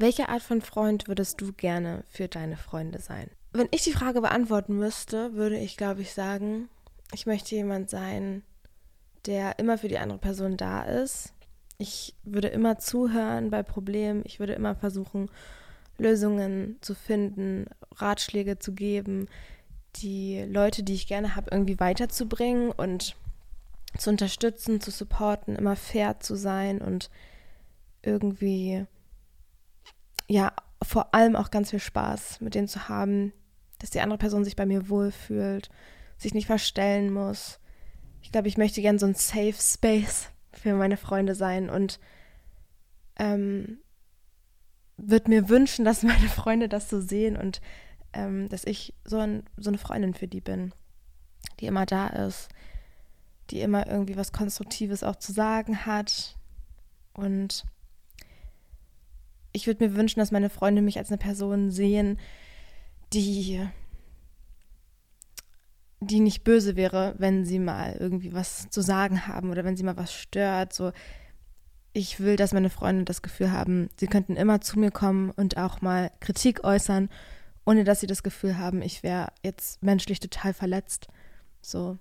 Welche Art von Freund würdest du gerne für deine Freunde sein? Wenn ich die Frage beantworten müsste, würde ich, glaube ich, sagen, ich möchte jemand sein, der immer für die andere Person da ist. Ich würde immer zuhören bei Problemen. Ich würde immer versuchen, Lösungen zu finden, Ratschläge zu geben, die Leute, die ich gerne habe, irgendwie weiterzubringen und zu unterstützen, zu supporten, immer fair zu sein und irgendwie, ja, vor allem auch ganz viel Spaß mit denen zu haben, dass die andere Person sich bei mir wohlfühlt, sich nicht verstellen muss. Ich glaube, ich möchte gern so ein Safe Space für meine Freunde sein und ähm, würde mir wünschen, dass meine Freunde das so sehen und ähm, dass ich so, ein, so eine Freundin für die bin, die immer da ist, die immer irgendwie was Konstruktives auch zu sagen hat. Und ich würde mir wünschen, dass meine Freunde mich als eine Person sehen, die, die nicht böse wäre, wenn sie mal irgendwie was zu sagen haben oder wenn sie mal was stört. So, ich will, dass meine Freunde das Gefühl haben, sie könnten immer zu mir kommen und auch mal Kritik äußern, ohne dass sie das Gefühl haben, ich wäre jetzt menschlich total verletzt. So.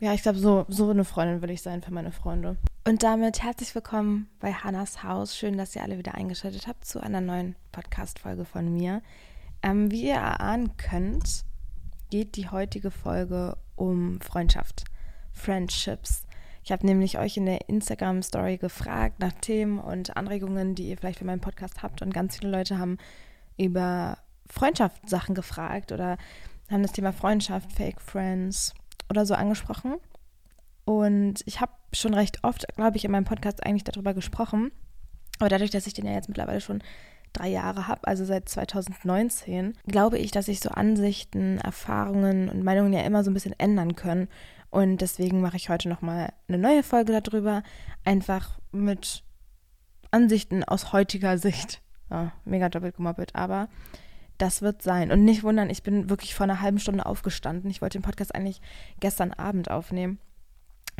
Ja, ich glaube, so, so eine Freundin will ich sein für meine Freunde. Und damit herzlich willkommen bei Hannas Haus. Schön, dass ihr alle wieder eingeschaltet habt zu einer neuen Podcast-Folge von mir. Ähm, wie ihr erahnen könnt, geht die heutige Folge um Freundschaft, Friendships. Ich habe nämlich euch in der Instagram-Story gefragt nach Themen und Anregungen, die ihr vielleicht für meinen Podcast habt. Und ganz viele Leute haben über Freundschaftssachen gefragt oder haben das Thema Freundschaft, Fake Friends oder so angesprochen. Und ich habe schon recht oft, glaube ich, in meinem Podcast eigentlich darüber gesprochen. Aber dadurch, dass ich den ja jetzt mittlerweile schon drei Jahre habe, also seit 2019, glaube ich, dass sich so Ansichten, Erfahrungen und Meinungen ja immer so ein bisschen ändern können. Und deswegen mache ich heute nochmal eine neue Folge darüber, einfach mit Ansichten aus heutiger Sicht. Ja, mega doppelt gemoppelt, aber das wird sein. Und nicht wundern, ich bin wirklich vor einer halben Stunde aufgestanden. Ich wollte den Podcast eigentlich gestern Abend aufnehmen.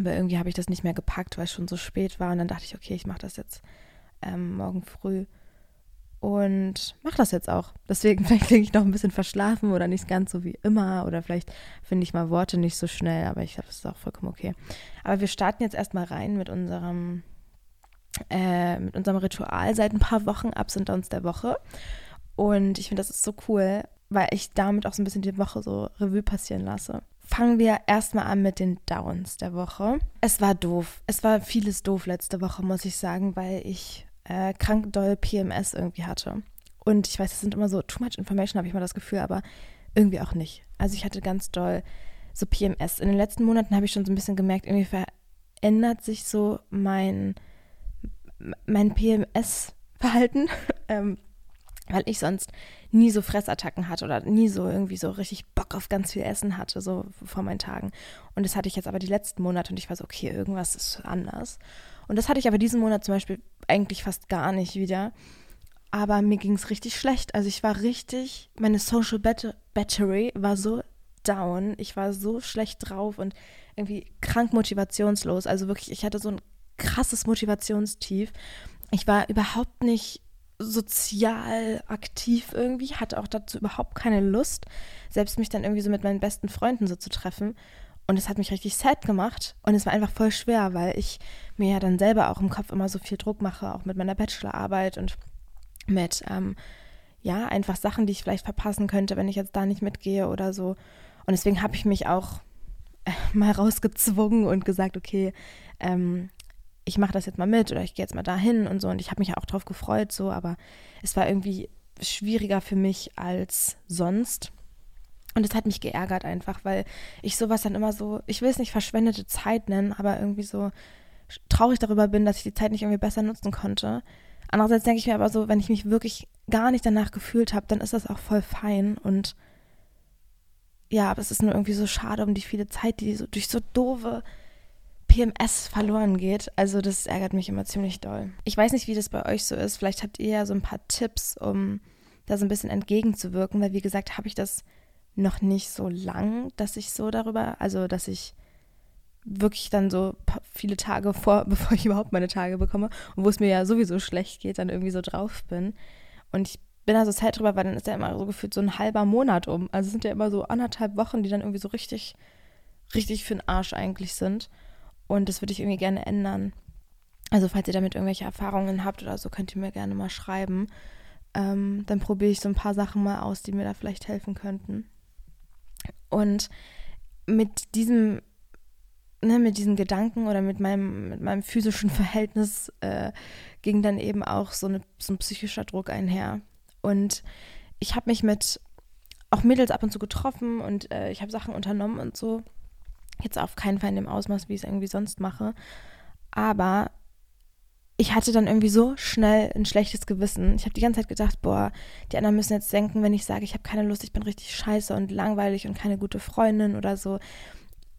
Aber irgendwie habe ich das nicht mehr gepackt, weil es schon so spät war. Und dann dachte ich, okay, ich mache das jetzt ähm, morgen früh und mache das jetzt auch. Deswegen vielleicht klinge ich noch ein bisschen verschlafen oder nicht ganz so wie immer oder vielleicht finde ich mal Worte nicht so schnell, aber ich glaube, das ist auch vollkommen okay. Aber wir starten jetzt erstmal rein mit unserem äh, mit unserem Ritual seit ein paar Wochen, Ups und Downs der Woche. Und ich finde, das ist so cool, weil ich damit auch so ein bisschen die Woche so Revue passieren lasse. Fangen wir erstmal an mit den Downs der Woche. Es war doof. Es war vieles doof letzte Woche, muss ich sagen, weil ich äh, krank doll PMS irgendwie hatte. Und ich weiß, das sind immer so too much information, habe ich mal das Gefühl, aber irgendwie auch nicht. Also ich hatte ganz doll so PMS. In den letzten Monaten habe ich schon so ein bisschen gemerkt, irgendwie verändert sich so mein, mein PMS-Verhalten, ähm, weil ich sonst nie so Fressattacken hatte oder nie so irgendwie so richtig Bock auf ganz viel Essen hatte, so vor meinen Tagen. Und das hatte ich jetzt aber die letzten Monate und ich war so, okay, irgendwas ist anders. Und das hatte ich aber diesen Monat zum Beispiel eigentlich fast gar nicht wieder. Aber mir ging es richtig schlecht. Also ich war richtig, meine Social Battery war so down. Ich war so schlecht drauf und irgendwie krank motivationslos. Also wirklich, ich hatte so ein krasses Motivationstief. Ich war überhaupt nicht sozial aktiv irgendwie, hatte auch dazu überhaupt keine Lust, selbst mich dann irgendwie so mit meinen besten Freunden so zu treffen. Und es hat mich richtig sad gemacht. Und es war einfach voll schwer, weil ich mir ja dann selber auch im Kopf immer so viel Druck mache, auch mit meiner Bachelorarbeit und mit, ähm, ja, einfach Sachen, die ich vielleicht verpassen könnte, wenn ich jetzt da nicht mitgehe oder so. Und deswegen habe ich mich auch äh, mal rausgezwungen und gesagt, okay, ähm, ich mache das jetzt mal mit oder ich gehe jetzt mal dahin und so. Und ich habe mich ja auch drauf gefreut, so, aber es war irgendwie schwieriger für mich als sonst. Und es hat mich geärgert einfach, weil ich sowas dann immer so, ich will es nicht verschwendete Zeit nennen, aber irgendwie so traurig darüber bin, dass ich die Zeit nicht irgendwie besser nutzen konnte. Andererseits denke ich mir aber so, wenn ich mich wirklich gar nicht danach gefühlt habe, dann ist das auch voll fein und ja, aber es ist nur irgendwie so schade um die viele Zeit, die so durch so doofe PMS verloren geht. Also das ärgert mich immer ziemlich doll. Ich weiß nicht, wie das bei euch so ist. Vielleicht habt ihr ja so ein paar Tipps, um da so ein bisschen entgegenzuwirken, weil wie gesagt, habe ich das noch nicht so lang, dass ich so darüber, also dass ich wirklich dann so viele Tage vor, bevor ich überhaupt meine Tage bekomme und wo es mir ja sowieso schlecht geht, dann irgendwie so drauf bin. Und ich bin da so sad drüber, weil dann ist ja immer so gefühlt so ein halber Monat um. Also es sind ja immer so anderthalb Wochen, die dann irgendwie so richtig, richtig für den Arsch eigentlich sind. Und das würde ich irgendwie gerne ändern. Also falls ihr damit irgendwelche Erfahrungen habt oder so, könnt ihr mir gerne mal schreiben. Ähm, dann probiere ich so ein paar Sachen mal aus, die mir da vielleicht helfen könnten. Und mit diesem ne, mit diesen Gedanken oder mit meinem, mit meinem physischen Verhältnis äh, ging dann eben auch so, eine, so ein psychischer Druck einher. Und ich habe mich mit auch Mädels ab und zu getroffen und äh, ich habe Sachen unternommen und so. Jetzt auf keinen Fall in dem Ausmaß, wie ich es irgendwie sonst mache. Aber ich hatte dann irgendwie so schnell ein schlechtes Gewissen. Ich habe die ganze Zeit gedacht, boah, die anderen müssen jetzt denken, wenn ich sage, ich habe keine Lust, ich bin richtig scheiße und langweilig und keine gute Freundin oder so.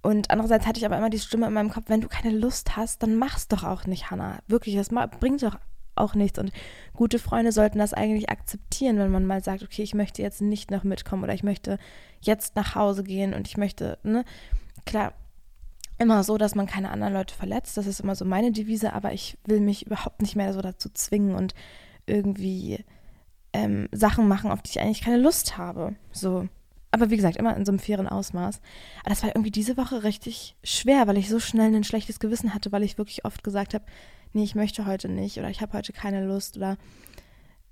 Und andererseits hatte ich aber immer die Stimme in meinem Kopf, wenn du keine Lust hast, dann mach's doch auch nicht, Hannah. Wirklich, das bringt doch auch nichts. Und gute Freunde sollten das eigentlich akzeptieren, wenn man mal sagt, okay, ich möchte jetzt nicht noch mitkommen oder ich möchte jetzt nach Hause gehen und ich möchte, ne? Klar, immer so, dass man keine anderen Leute verletzt. Das ist immer so meine Devise, aber ich will mich überhaupt nicht mehr so dazu zwingen und irgendwie ähm, Sachen machen, auf die ich eigentlich keine Lust habe. So. Aber wie gesagt, immer in so einem fairen Ausmaß. Aber das war irgendwie diese Woche richtig schwer, weil ich so schnell ein schlechtes Gewissen hatte, weil ich wirklich oft gesagt habe, nee, ich möchte heute nicht oder ich habe heute keine Lust oder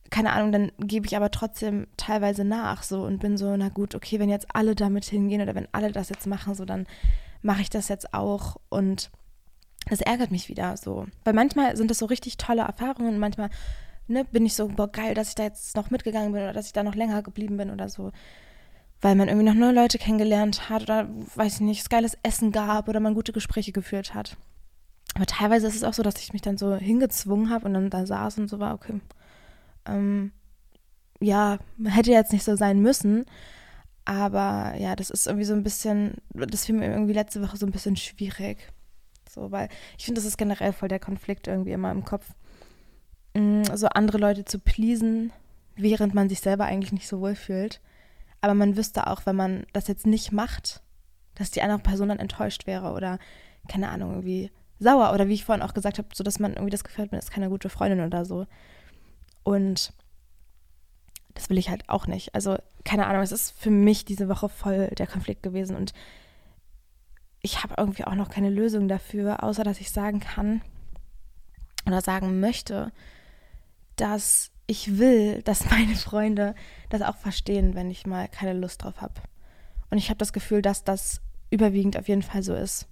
keine Ahnung, dann gebe ich aber trotzdem teilweise nach so und bin so, na gut, okay, wenn jetzt alle damit hingehen oder wenn alle das jetzt machen, so dann mache ich das jetzt auch und das ärgert mich wieder so. Weil manchmal sind das so richtig tolle Erfahrungen und manchmal ne, bin ich so, boah, geil, dass ich da jetzt noch mitgegangen bin oder dass ich da noch länger geblieben bin oder so weil man irgendwie noch neue Leute kennengelernt hat oder, weiß ich nicht, es geiles Essen gab oder man gute Gespräche geführt hat. Aber teilweise ist es auch so, dass ich mich dann so hingezwungen habe und dann da saß und so war, okay, ähm, ja, hätte jetzt nicht so sein müssen. Aber ja, das ist irgendwie so ein bisschen, das fiel mir irgendwie letzte Woche so ein bisschen schwierig. So, weil ich finde, das ist generell voll der Konflikt irgendwie immer im Kopf. Mm, so andere Leute zu pleasen, während man sich selber eigentlich nicht so wohl fühlt. Aber man wüsste auch, wenn man das jetzt nicht macht, dass die andere Person dann enttäuscht wäre oder, keine Ahnung, irgendwie sauer oder wie ich vorhin auch gesagt habe, so dass man irgendwie das Gefühl hat, man ist keine gute Freundin oder so. Und das will ich halt auch nicht. Also, keine Ahnung, es ist für mich diese Woche voll der Konflikt gewesen und ich habe irgendwie auch noch keine Lösung dafür, außer dass ich sagen kann oder sagen möchte, dass ich will, dass meine Freunde das auch verstehen, wenn ich mal keine Lust drauf habe. Und ich habe das Gefühl, dass das überwiegend auf jeden Fall so ist.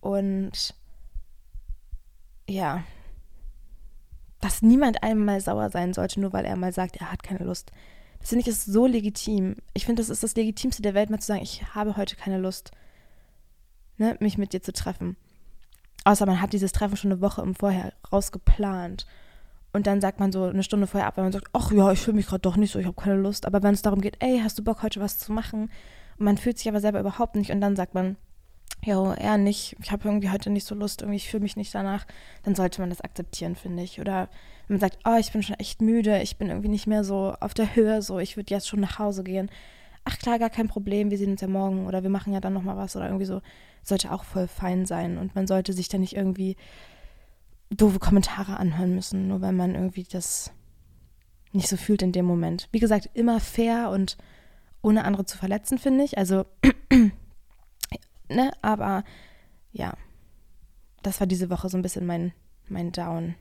Und ja, dass niemand einem mal sauer sein sollte, nur weil er mal sagt, er hat keine Lust. Das finde ich ist so legitim. Ich finde, das ist das Legitimste der Welt, mal zu sagen, ich habe heute keine Lust, ne, mich mit dir zu treffen. Außer man hat dieses Treffen schon eine Woche im Vorher rausgeplant und dann sagt man so eine Stunde vorher ab, weil man sagt, ach ja, ich fühle mich gerade doch nicht so, ich habe keine Lust. Aber wenn es darum geht, ey, hast du Bock heute was zu machen? Und man fühlt sich aber selber überhaupt nicht und dann sagt man, ja, eher nicht, ich habe irgendwie heute nicht so Lust, irgendwie ich fühle mich nicht danach, dann sollte man das akzeptieren, finde ich. Oder wenn man sagt, oh, ich bin schon echt müde, ich bin irgendwie nicht mehr so auf der Höhe, so ich würde jetzt schon nach Hause gehen. Ach klar, gar kein Problem, wir sehen uns ja morgen oder wir machen ja dann nochmal was oder irgendwie so. Sollte auch voll fein sein und man sollte sich dann nicht irgendwie doofe Kommentare anhören müssen, nur weil man irgendwie das nicht so fühlt in dem Moment. Wie gesagt, immer fair und ohne andere zu verletzen, finde ich. Also, ne, aber ja, das war diese Woche so ein bisschen mein, mein Down.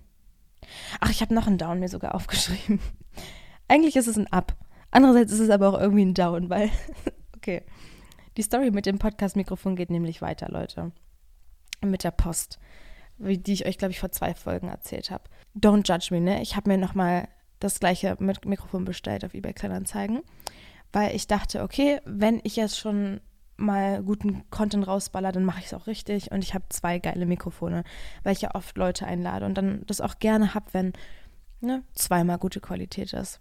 Ach, ich habe noch einen Down mir sogar aufgeschrieben. Eigentlich ist es ein Up. Andererseits ist es aber auch irgendwie ein Down, weil, okay, die Story mit dem Podcast-Mikrofon geht nämlich weiter, Leute. Mit der Post die ich euch, glaube ich, vor zwei Folgen erzählt habe. Don't judge me, ne? Ich habe mir nochmal das gleiche mit Mikrofon bestellt auf eBay Kleinanzeigen, weil ich dachte, okay, wenn ich jetzt schon mal guten Content rausballer, dann mache ich es auch richtig und ich habe zwei geile Mikrofone, weil ich ja oft Leute einlade und dann das auch gerne habe, wenn ne, zweimal gute Qualität ist.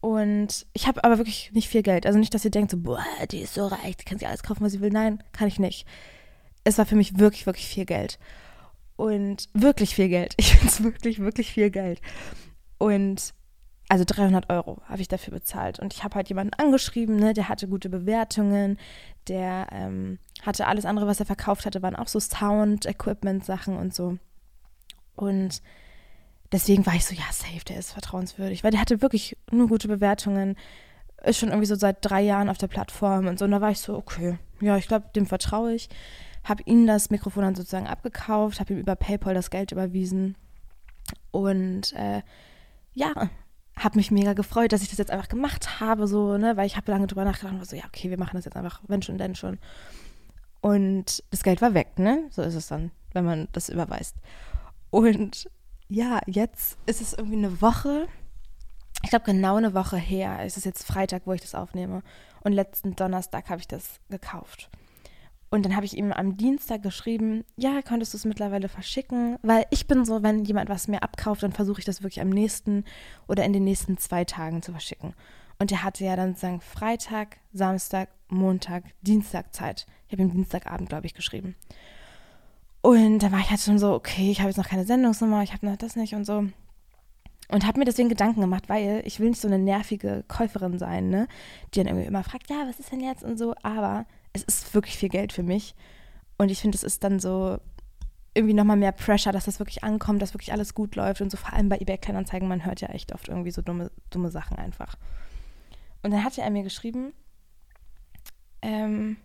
Und ich habe aber wirklich nicht viel Geld. Also nicht, dass ihr denkt, so, boah, die ist so reich, die kann sich alles kaufen, was sie will. Nein, kann ich nicht. Es war für mich wirklich, wirklich viel Geld. Und wirklich viel Geld. Ich finde es wirklich, wirklich viel Geld. Und also 300 Euro habe ich dafür bezahlt. Und ich habe halt jemanden angeschrieben, ne, der hatte gute Bewertungen, der ähm, hatte alles andere, was er verkauft hatte, waren auch so Sound-Equipment-Sachen und so. Und deswegen war ich so, ja, safe, der ist vertrauenswürdig, weil der hatte wirklich nur gute Bewertungen, ist schon irgendwie so seit drei Jahren auf der Plattform und so. Und da war ich so, okay, ja, ich glaube, dem vertraue ich. Habe ihm das Mikrofon dann sozusagen abgekauft, habe ihm über PayPal das Geld überwiesen und äh, ja, habe mich mega gefreut, dass ich das jetzt einfach gemacht habe, so, ne, weil ich habe lange drüber nachgedacht und war so, ja, okay, wir machen das jetzt einfach, wenn schon, denn schon. Und das Geld war weg, ne? So ist es dann, wenn man das überweist. Und ja, jetzt ist es irgendwie eine Woche, ich glaube genau eine Woche her. Es ist jetzt Freitag, wo ich das aufnehme. Und letzten Donnerstag habe ich das gekauft. Und dann habe ich ihm am Dienstag geschrieben, ja, könntest du es mittlerweile verschicken? Weil ich bin so, wenn jemand was mir abkauft, dann versuche ich das wirklich am nächsten oder in den nächsten zwei Tagen zu verschicken. Und er hatte ja dann sozusagen Freitag, Samstag, Montag, Dienstag Zeit. Ich habe ihm Dienstagabend, glaube ich, geschrieben. Und da war ich halt schon so, okay, ich habe jetzt noch keine Sendungsnummer, ich habe noch das nicht und so. Und habe mir deswegen Gedanken gemacht, weil ich will nicht so eine nervige Käuferin sein, ne? Die dann irgendwie immer fragt, ja, was ist denn jetzt und so. Aber es ist wirklich viel Geld für mich. Und ich finde, es ist dann so irgendwie nochmal mehr Pressure, dass das wirklich ankommt, dass wirklich alles gut läuft. Und so vor allem bei eBay Kleinanzeigen, man hört ja echt oft irgendwie so dumme, dumme Sachen einfach. Und dann hatte er mir geschrieben, ähm,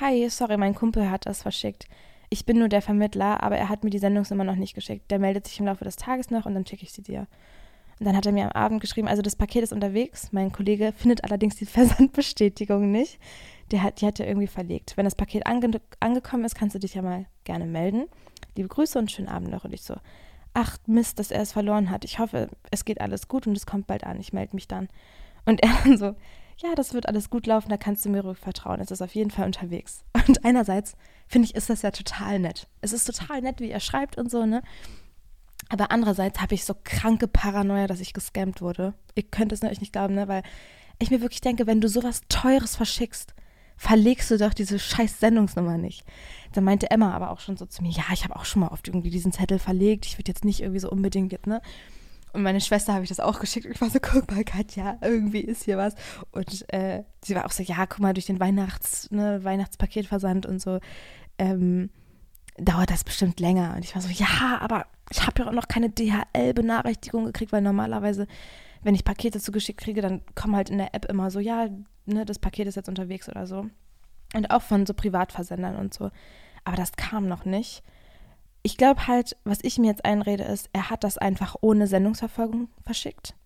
hi, sorry, mein Kumpel hat das verschickt. Ich bin nur der Vermittler, aber er hat mir die Sendungsnummer noch nicht geschickt. Der meldet sich im Laufe des Tages noch und dann schicke ich sie dir. Und dann hat er mir am Abend geschrieben, also das Paket ist unterwegs. Mein Kollege findet allerdings die Versandbestätigung nicht. Der hat, die hat er irgendwie verlegt. Wenn das Paket ange angekommen ist, kannst du dich ja mal gerne melden. Liebe Grüße und schönen Abend noch. Und ich so, ach Mist, dass er es verloren hat. Ich hoffe, es geht alles gut und es kommt bald an. Ich melde mich dann. Und er dann so, ja, das wird alles gut laufen, da kannst du mir ruhig vertrauen. Es ist auf jeden Fall unterwegs. Und einerseits finde ich, ist das ja total nett. Es ist total nett, wie er schreibt und so, ne? Aber andererseits habe ich so kranke Paranoia, dass ich gescammt wurde. Ihr könnt es euch nicht glauben, ne? Weil ich mir wirklich denke, wenn du sowas Teures verschickst, verlegst du doch diese scheiß Sendungsnummer nicht. Da meinte Emma aber auch schon so zu mir, ja, ich habe auch schon mal oft irgendwie diesen Zettel verlegt. Ich würde jetzt nicht irgendwie so unbedingt jetzt, ne? Und meine Schwester habe ich das auch geschickt. Ich war so, guck mal, Katja, irgendwie ist hier was. Und äh, sie war auch so, ja, guck mal, durch den Weihnachts, ne, Weihnachtspaketversand und so, ähm, dauert das bestimmt länger. Und ich war so, ja, aber ich habe ja auch noch keine DHL-Benachrichtigung gekriegt, weil normalerweise, wenn ich Pakete zugeschickt kriege, dann kommen halt in der App immer so, ja, ne, das Paket ist jetzt unterwegs oder so. Und auch von so Privatversendern und so. Aber das kam noch nicht ich glaube halt, was ich mir jetzt einrede, ist, er hat das einfach ohne Sendungsverfolgung verschickt.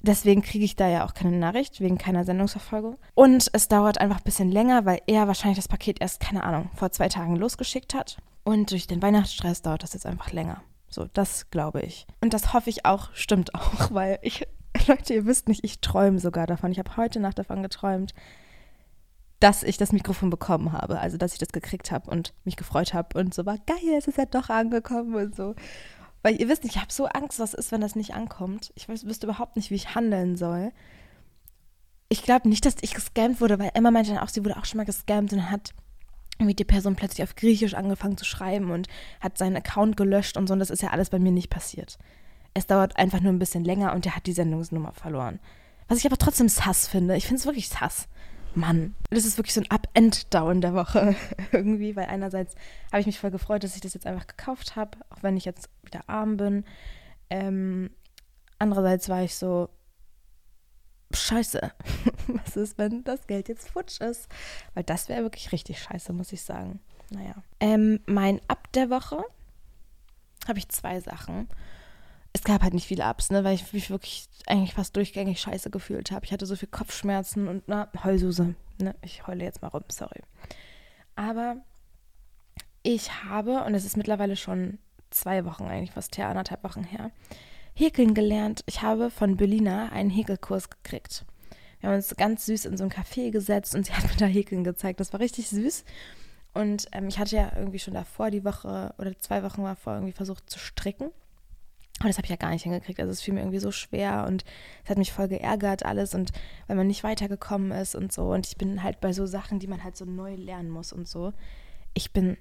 Deswegen kriege ich da ja auch keine Nachricht, wegen keiner Sendungsverfolgung. Und es dauert einfach ein bisschen länger, weil er wahrscheinlich das Paket erst, keine Ahnung, vor zwei Tagen losgeschickt hat. Und durch den Weihnachtsstress dauert das jetzt einfach länger. So, das glaube ich. Und das hoffe ich auch, stimmt auch, weil ich, Leute, ihr wisst nicht, ich träume sogar davon. Ich habe heute Nacht davon geträumt, dass ich das Mikrofon bekommen habe, also dass ich das gekriegt habe und mich gefreut habe und so war geil, es ist ja doch angekommen und so. Weil ihr wisst nicht, ich habe so Angst, was ist, wenn das nicht ankommt. Ich wüsste überhaupt nicht, wie ich handeln soll. Ich glaube nicht, dass ich gescammt wurde, weil Emma meinte dann auch, sie wurde auch schon mal gescammt und hat irgendwie die Person plötzlich auf Griechisch angefangen zu schreiben und hat seinen Account gelöscht und so. Und das ist ja alles bei mir nicht passiert. Es dauert einfach nur ein bisschen länger und er hat die Sendungsnummer verloren. Was ich aber trotzdem sass finde. Ich finde es wirklich sass. Mann, das ist wirklich so ein Up-and-Down der Woche irgendwie, weil einerseits habe ich mich voll gefreut, dass ich das jetzt einfach gekauft habe, auch wenn ich jetzt wieder arm bin. Ähm, andererseits war ich so, scheiße, was ist, wenn das Geld jetzt futsch ist? Weil das wäre wirklich richtig scheiße, muss ich sagen. Naja. Ähm, mein Up der Woche habe ich zwei Sachen es gab halt nicht viele Ups, ne, weil ich mich wirklich eigentlich fast durchgängig scheiße gefühlt habe. Ich hatte so viel Kopfschmerzen und na, Heulsuse. Ne? Ich heule jetzt mal rum, sorry. Aber ich habe, und es ist mittlerweile schon zwei Wochen eigentlich, fast her, anderthalb Wochen her, häkeln gelernt. Ich habe von Belina einen Häkelkurs gekriegt. Wir haben uns ganz süß in so ein Café gesetzt und sie hat mir da Häkeln gezeigt. Das war richtig süß. Und ähm, ich hatte ja irgendwie schon davor die Woche oder zwei Wochen davor irgendwie versucht zu stricken. Aber das habe ich ja gar nicht hingekriegt. Also es fiel mir irgendwie so schwer und es hat mich voll geärgert alles und weil man nicht weitergekommen ist und so. Und ich bin halt bei so Sachen, die man halt so neu lernen muss und so. Ich bin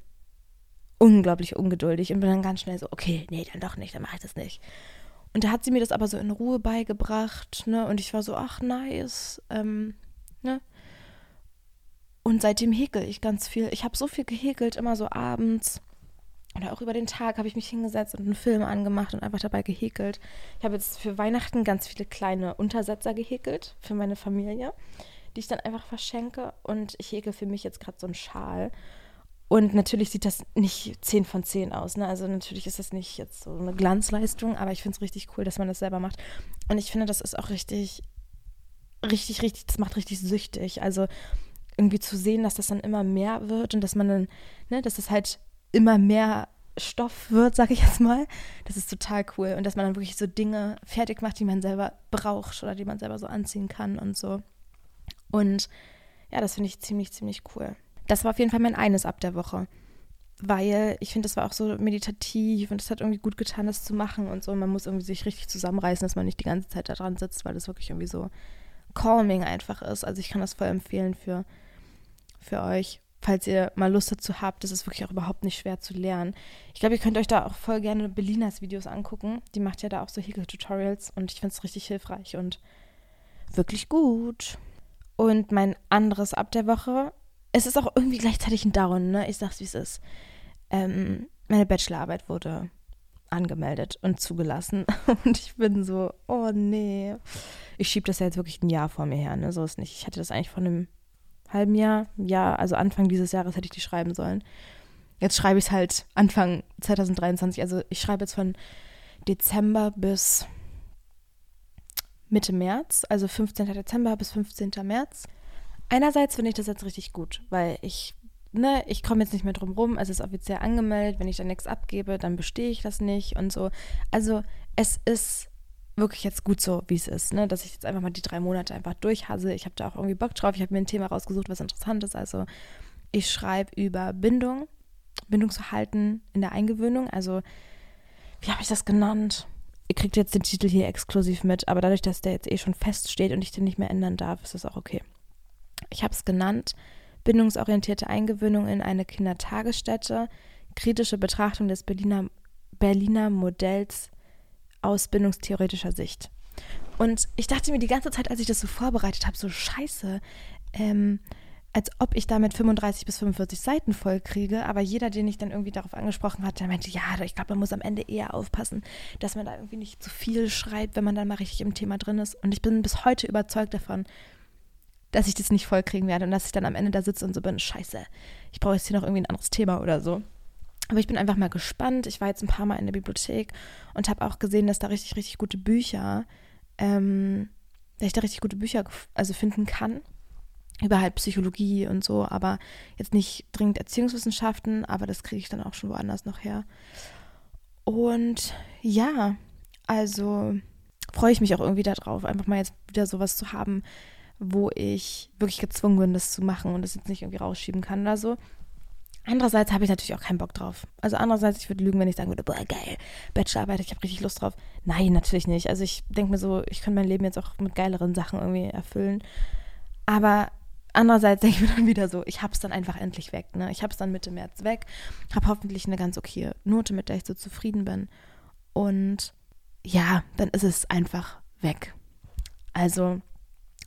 unglaublich ungeduldig und bin dann ganz schnell so, okay, nee, dann doch nicht, dann mache ich das nicht. Und da hat sie mir das aber so in Ruhe beigebracht, ne? Und ich war so, ach, nice, ähm, ne? Und seitdem häkel ich ganz viel. Ich habe so viel gehäkelt, immer so abends. Oder auch über den Tag habe ich mich hingesetzt und einen Film angemacht und einfach dabei gehäkelt. Ich habe jetzt für Weihnachten ganz viele kleine Untersetzer gehäkelt für meine Familie, die ich dann einfach verschenke. Und ich häkel für mich jetzt gerade so einen Schal. Und natürlich sieht das nicht 10 von 10 aus. Ne? Also natürlich ist das nicht jetzt so eine Glanzleistung, aber ich finde es richtig cool, dass man das selber macht. Und ich finde, das ist auch richtig, richtig, richtig, das macht richtig süchtig. Also irgendwie zu sehen, dass das dann immer mehr wird und dass man dann, ne, dass es halt immer mehr Stoff wird, sag ich jetzt mal. Das ist total cool. Und dass man dann wirklich so Dinge fertig macht, die man selber braucht oder die man selber so anziehen kann und so. Und ja, das finde ich ziemlich, ziemlich cool. Das war auf jeden Fall mein eines ab der Woche. Weil ich finde, das war auch so meditativ und es hat irgendwie gut getan, das zu machen und so. Man muss irgendwie sich richtig zusammenreißen, dass man nicht die ganze Zeit da dran sitzt, weil das wirklich irgendwie so calming einfach ist. Also ich kann das voll empfehlen für für euch, falls ihr mal Lust dazu habt. Das ist wirklich auch überhaupt nicht schwer zu lernen. Ich glaube, ihr könnt euch da auch voll gerne Belinas Videos angucken. Die macht ja da auch so Häkel-Tutorials und ich finde es richtig hilfreich und wirklich gut. Und mein anderes ab der Woche, es ist auch irgendwie gleichzeitig ein Down, ne? Ich sag's, wie es ist. Ähm, meine Bachelorarbeit wurde angemeldet und zugelassen. Und ich bin so, oh nee. Ich schiebe das ja jetzt wirklich ein Jahr vor mir her, ne? So ist nicht. Ich hatte das eigentlich vor einem halben Jahr, ja, also Anfang dieses Jahres hätte ich die schreiben sollen. Jetzt schreibe ich es halt Anfang 2023. Also ich schreibe jetzt von Dezember bis Mitte März, also 15. Dezember bis 15. März. Einerseits finde ich das jetzt richtig gut, weil ich, ne, ich komme jetzt nicht mehr drum rum, es ist offiziell angemeldet, wenn ich dann nichts abgebe, dann bestehe ich das nicht und so. Also es ist wirklich jetzt gut so, wie es ist, ne? dass ich jetzt einfach mal die drei Monate einfach durchhasse. Ich habe da auch irgendwie Bock drauf. Ich habe mir ein Thema rausgesucht, was interessant ist. Also ich schreibe über Bindung, Bindungsverhalten in der Eingewöhnung. Also wie habe ich das genannt? Ihr kriegt jetzt den Titel hier exklusiv mit, aber dadurch, dass der jetzt eh schon feststeht und ich den nicht mehr ändern darf, ist das auch okay. Ich habe es genannt, bindungsorientierte Eingewöhnung in eine Kindertagesstätte, kritische Betrachtung des Berliner, Berliner Modells aus bindungstheoretischer Sicht. Und ich dachte mir die ganze Zeit, als ich das so vorbereitet habe, so scheiße, ähm, als ob ich damit 35 bis 45 Seiten voll kriege. Aber jeder, den ich dann irgendwie darauf angesprochen hat, der meinte, ja, ich glaube, man muss am Ende eher aufpassen, dass man da irgendwie nicht zu viel schreibt, wenn man dann mal richtig im Thema drin ist. Und ich bin bis heute überzeugt davon, dass ich das nicht voll kriegen werde und dass ich dann am Ende da sitze und so bin, scheiße, ich brauche jetzt hier noch irgendwie ein anderes Thema oder so. Aber ich bin einfach mal gespannt. Ich war jetzt ein paar Mal in der Bibliothek und habe auch gesehen, dass da richtig, richtig gute Bücher, ähm, dass ich da richtig gute Bücher also finden kann. Über halt Psychologie und so, aber jetzt nicht dringend Erziehungswissenschaften, aber das kriege ich dann auch schon woanders noch her. Und ja, also freue ich mich auch irgendwie darauf, einfach mal jetzt wieder sowas zu haben, wo ich wirklich gezwungen bin, das zu machen und das jetzt nicht irgendwie rausschieben kann oder so. Andererseits habe ich natürlich auch keinen Bock drauf. Also andererseits, ich würde lügen, wenn ich sagen würde, boah, geil, Bachelorarbeit, ich habe richtig Lust drauf. Nein, natürlich nicht. Also ich denke mir so, ich könnte mein Leben jetzt auch mit geileren Sachen irgendwie erfüllen. Aber andererseits denke ich mir dann wieder so, ich habe es dann einfach endlich weg. Ne? Ich habe es dann Mitte März weg, habe hoffentlich eine ganz okay Note, mit der ich so zufrieden bin. Und ja, dann ist es einfach weg. Also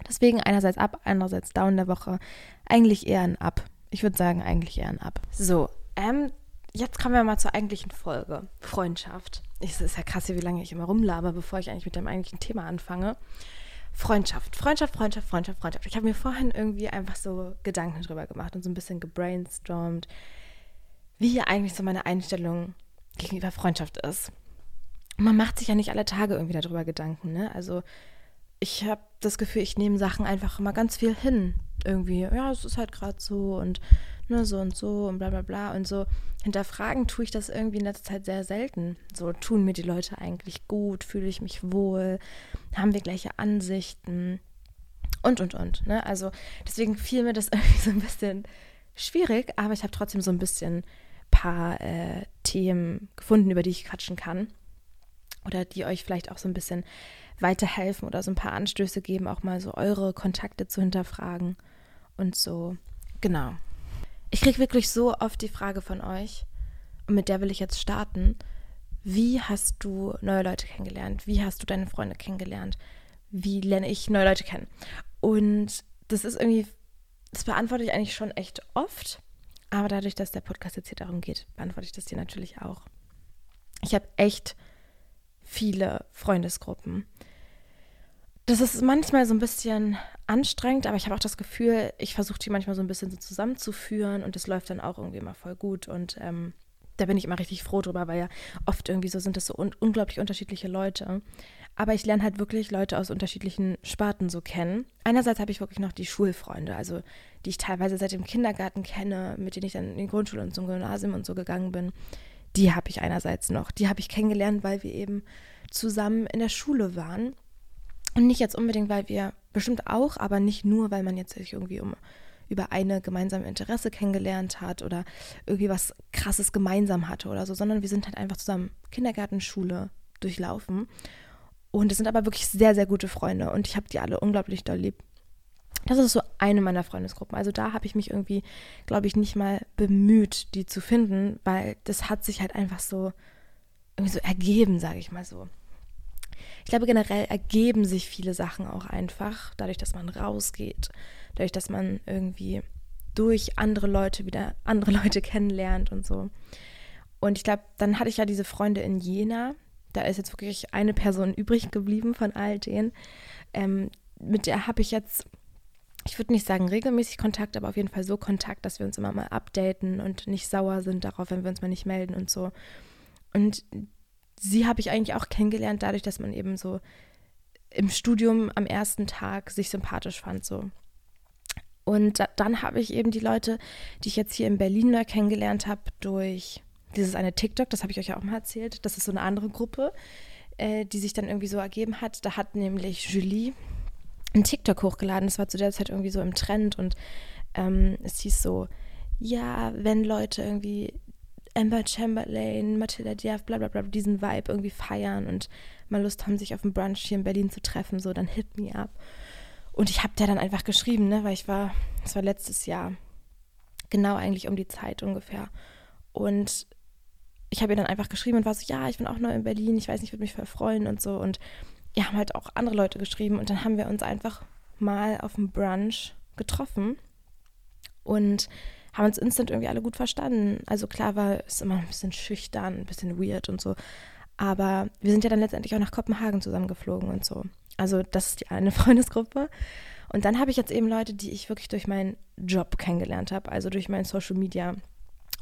deswegen einerseits ab, andererseits down der Woche. Eigentlich eher ein Up. Ich würde sagen, eigentlich eher ein Ab. So, ähm, jetzt kommen wir mal zur eigentlichen Folge. Freundschaft. Es ist ja krass, wie lange ich immer rumlaber, bevor ich eigentlich mit dem eigentlichen Thema anfange. Freundschaft, Freundschaft, Freundschaft, Freundschaft, Freundschaft. Ich habe mir vorhin irgendwie einfach so Gedanken drüber gemacht und so ein bisschen gebrainstormt, wie hier eigentlich so meine Einstellung gegenüber Freundschaft ist. man macht sich ja nicht alle Tage irgendwie darüber Gedanken, ne? Also ich habe das Gefühl, ich nehme Sachen einfach immer ganz viel hin irgendwie, ja, es ist halt gerade so und ne, so und so und bla bla bla und so. Hinterfragen tue ich das irgendwie in letzter Zeit sehr selten. So, tun mir die Leute eigentlich gut, fühle ich mich wohl, haben wir gleiche Ansichten und und und. Ne? Also deswegen fiel mir das irgendwie so ein bisschen schwierig, aber ich habe trotzdem so ein bisschen paar äh, Themen gefunden, über die ich quatschen kann. Oder die euch vielleicht auch so ein bisschen weiterhelfen oder so ein paar Anstöße geben, auch mal so eure Kontakte zu hinterfragen und so. Genau. Ich kriege wirklich so oft die Frage von euch, und mit der will ich jetzt starten. wie hast du neue Leute kennengelernt? Wie hast du deine Freunde kennengelernt? Wie lerne ich neue Leute kennen? Und das ist irgendwie, das beantworte ich eigentlich schon echt oft. Aber dadurch, dass der Podcast jetzt hier darum geht, beantworte ich das dir natürlich auch. Ich habe echt viele Freundesgruppen. Das ist manchmal so ein bisschen anstrengend, aber ich habe auch das Gefühl, ich versuche die manchmal so ein bisschen so zusammenzuführen und das läuft dann auch irgendwie immer voll gut. Und ähm, da bin ich immer richtig froh drüber, weil ja oft irgendwie so sind das so un unglaublich unterschiedliche Leute. Aber ich lerne halt wirklich Leute aus unterschiedlichen Sparten so kennen. Einerseits habe ich wirklich noch die Schulfreunde, also die ich teilweise seit dem Kindergarten kenne, mit denen ich dann in die Grundschule und zum Gymnasium und so gegangen bin. Die habe ich einerseits noch. Die habe ich kennengelernt, weil wir eben zusammen in der Schule waren. Und nicht jetzt unbedingt, weil wir bestimmt auch, aber nicht nur, weil man jetzt sich irgendwie um über eine gemeinsame Interesse kennengelernt hat oder irgendwie was krasses gemeinsam hatte oder so, sondern wir sind halt einfach zusammen Kindergarten, Schule durchlaufen. Und es sind aber wirklich sehr, sehr gute Freunde und ich habe die alle unglaublich doll lieb. Das ist so eine meiner Freundesgruppen. Also da habe ich mich irgendwie, glaube ich, nicht mal bemüht, die zu finden, weil das hat sich halt einfach so irgendwie so ergeben, sage ich mal so. Ich glaube, generell ergeben sich viele Sachen auch einfach, dadurch, dass man rausgeht, dadurch, dass man irgendwie durch andere Leute wieder andere Leute kennenlernt und so. Und ich glaube, dann hatte ich ja diese Freunde in Jena. Da ist jetzt wirklich eine Person übrig geblieben von all denen. Ähm, mit der habe ich jetzt, ich würde nicht sagen regelmäßig Kontakt, aber auf jeden Fall so Kontakt, dass wir uns immer mal updaten und nicht sauer sind darauf, wenn wir uns mal nicht melden und so. Und sie habe ich eigentlich auch kennengelernt, dadurch, dass man eben so im Studium am ersten Tag sich sympathisch fand, so. Und da, dann habe ich eben die Leute, die ich jetzt hier in Berlin neu kennengelernt habe, durch dieses eine TikTok, das habe ich euch ja auch mal erzählt. Das ist so eine andere Gruppe, äh, die sich dann irgendwie so ergeben hat. Da hat nämlich Julie ein TikTok hochgeladen. Das war zu der Zeit irgendwie so im Trend und ähm, es hieß so, ja, wenn Leute irgendwie Amber Chamberlain, Matilda Diaf, bla bla bla, diesen Vibe irgendwie feiern und mal Lust haben, sich auf dem Brunch hier in Berlin zu treffen, so, dann hit me up. Und ich habe der dann einfach geschrieben, ne, weil ich war, das war letztes Jahr, genau eigentlich um die Zeit ungefähr. Und ich habe ihr dann einfach geschrieben und war so, ja, ich bin auch neu in Berlin, ich weiß nicht, ich würde mich voll freuen und so. Und ja, haben halt auch andere Leute geschrieben und dann haben wir uns einfach mal auf dem Brunch getroffen und haben uns instant irgendwie alle gut verstanden. Also klar war es immer ein bisschen schüchtern, ein bisschen weird und so. Aber wir sind ja dann letztendlich auch nach Kopenhagen zusammengeflogen und so. Also das ist die eine Freundesgruppe. Und dann habe ich jetzt eben Leute, die ich wirklich durch meinen Job kennengelernt habe, also durch mein Social Media,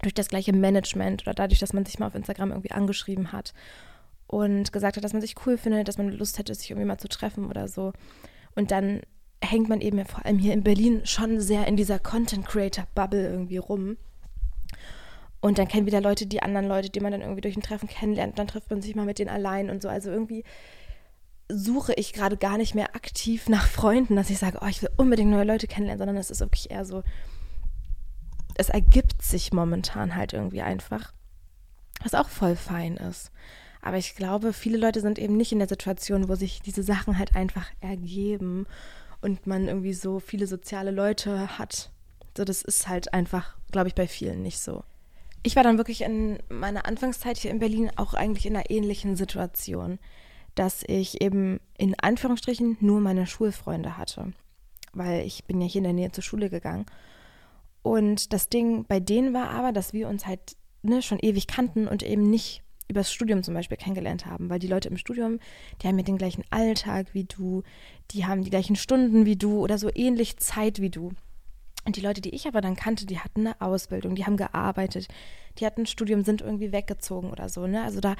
durch das gleiche Management oder dadurch, dass man sich mal auf Instagram irgendwie angeschrieben hat und gesagt hat, dass man sich cool findet, dass man Lust hätte, sich irgendwie mal zu treffen oder so. Und dann hängt man eben vor allem hier in Berlin schon sehr in dieser Content Creator Bubble irgendwie rum. Und dann kennen wieder Leute die anderen Leute, die man dann irgendwie durch ein Treffen kennenlernt. Dann trifft man sich mal mit denen allein und so. Also irgendwie suche ich gerade gar nicht mehr aktiv nach Freunden, dass ich sage, oh, ich will unbedingt neue Leute kennenlernen, sondern es ist wirklich eher so, es ergibt sich momentan halt irgendwie einfach. Was auch voll fein ist. Aber ich glaube, viele Leute sind eben nicht in der Situation, wo sich diese Sachen halt einfach ergeben und man irgendwie so viele soziale Leute hat. So, das ist halt einfach, glaube ich, bei vielen nicht so. Ich war dann wirklich in meiner Anfangszeit hier in Berlin auch eigentlich in einer ähnlichen Situation, dass ich eben in Anführungsstrichen nur meine Schulfreunde hatte, weil ich bin ja hier in der Nähe zur Schule gegangen. Und das Ding bei denen war aber, dass wir uns halt ne, schon ewig kannten und eben nicht übers Studium zum Beispiel kennengelernt haben, weil die Leute im Studium, die haben ja den gleichen Alltag wie du, die haben die gleichen Stunden wie du oder so ähnlich Zeit wie du. Und die Leute, die ich aber dann kannte, die hatten eine Ausbildung, die haben gearbeitet, die hatten ein Studium, sind irgendwie weggezogen oder so, ne? Also da,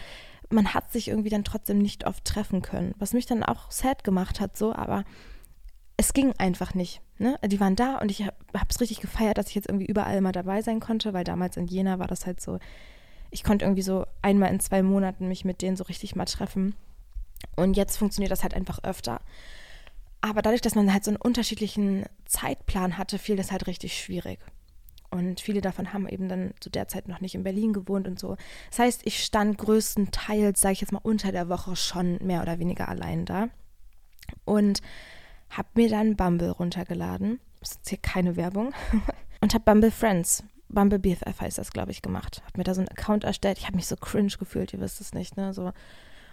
man hat sich irgendwie dann trotzdem nicht oft treffen können, was mich dann auch sad gemacht hat, so, aber es ging einfach nicht. Ne? Die waren da und ich habe es richtig gefeiert, dass ich jetzt irgendwie überall mal dabei sein konnte, weil damals in Jena war das halt so, ich konnte irgendwie so einmal in zwei Monaten mich mit denen so richtig mal treffen. Und jetzt funktioniert das halt einfach öfter. Aber dadurch, dass man halt so einen unterschiedlichen Zeitplan hatte, fiel das halt richtig schwierig. Und viele davon haben eben dann zu der Zeit noch nicht in Berlin gewohnt und so. Das heißt, ich stand größtenteils, sage ich jetzt mal, unter der Woche schon mehr oder weniger allein da. Und habe mir dann Bumble runtergeladen. Das ist jetzt hier keine Werbung. und habe Bumble Friends Bumble BFF heißt das, glaube ich, gemacht. Hab mir da so einen Account erstellt. Ich habe mich so cringe gefühlt, ihr wisst es nicht, ne? So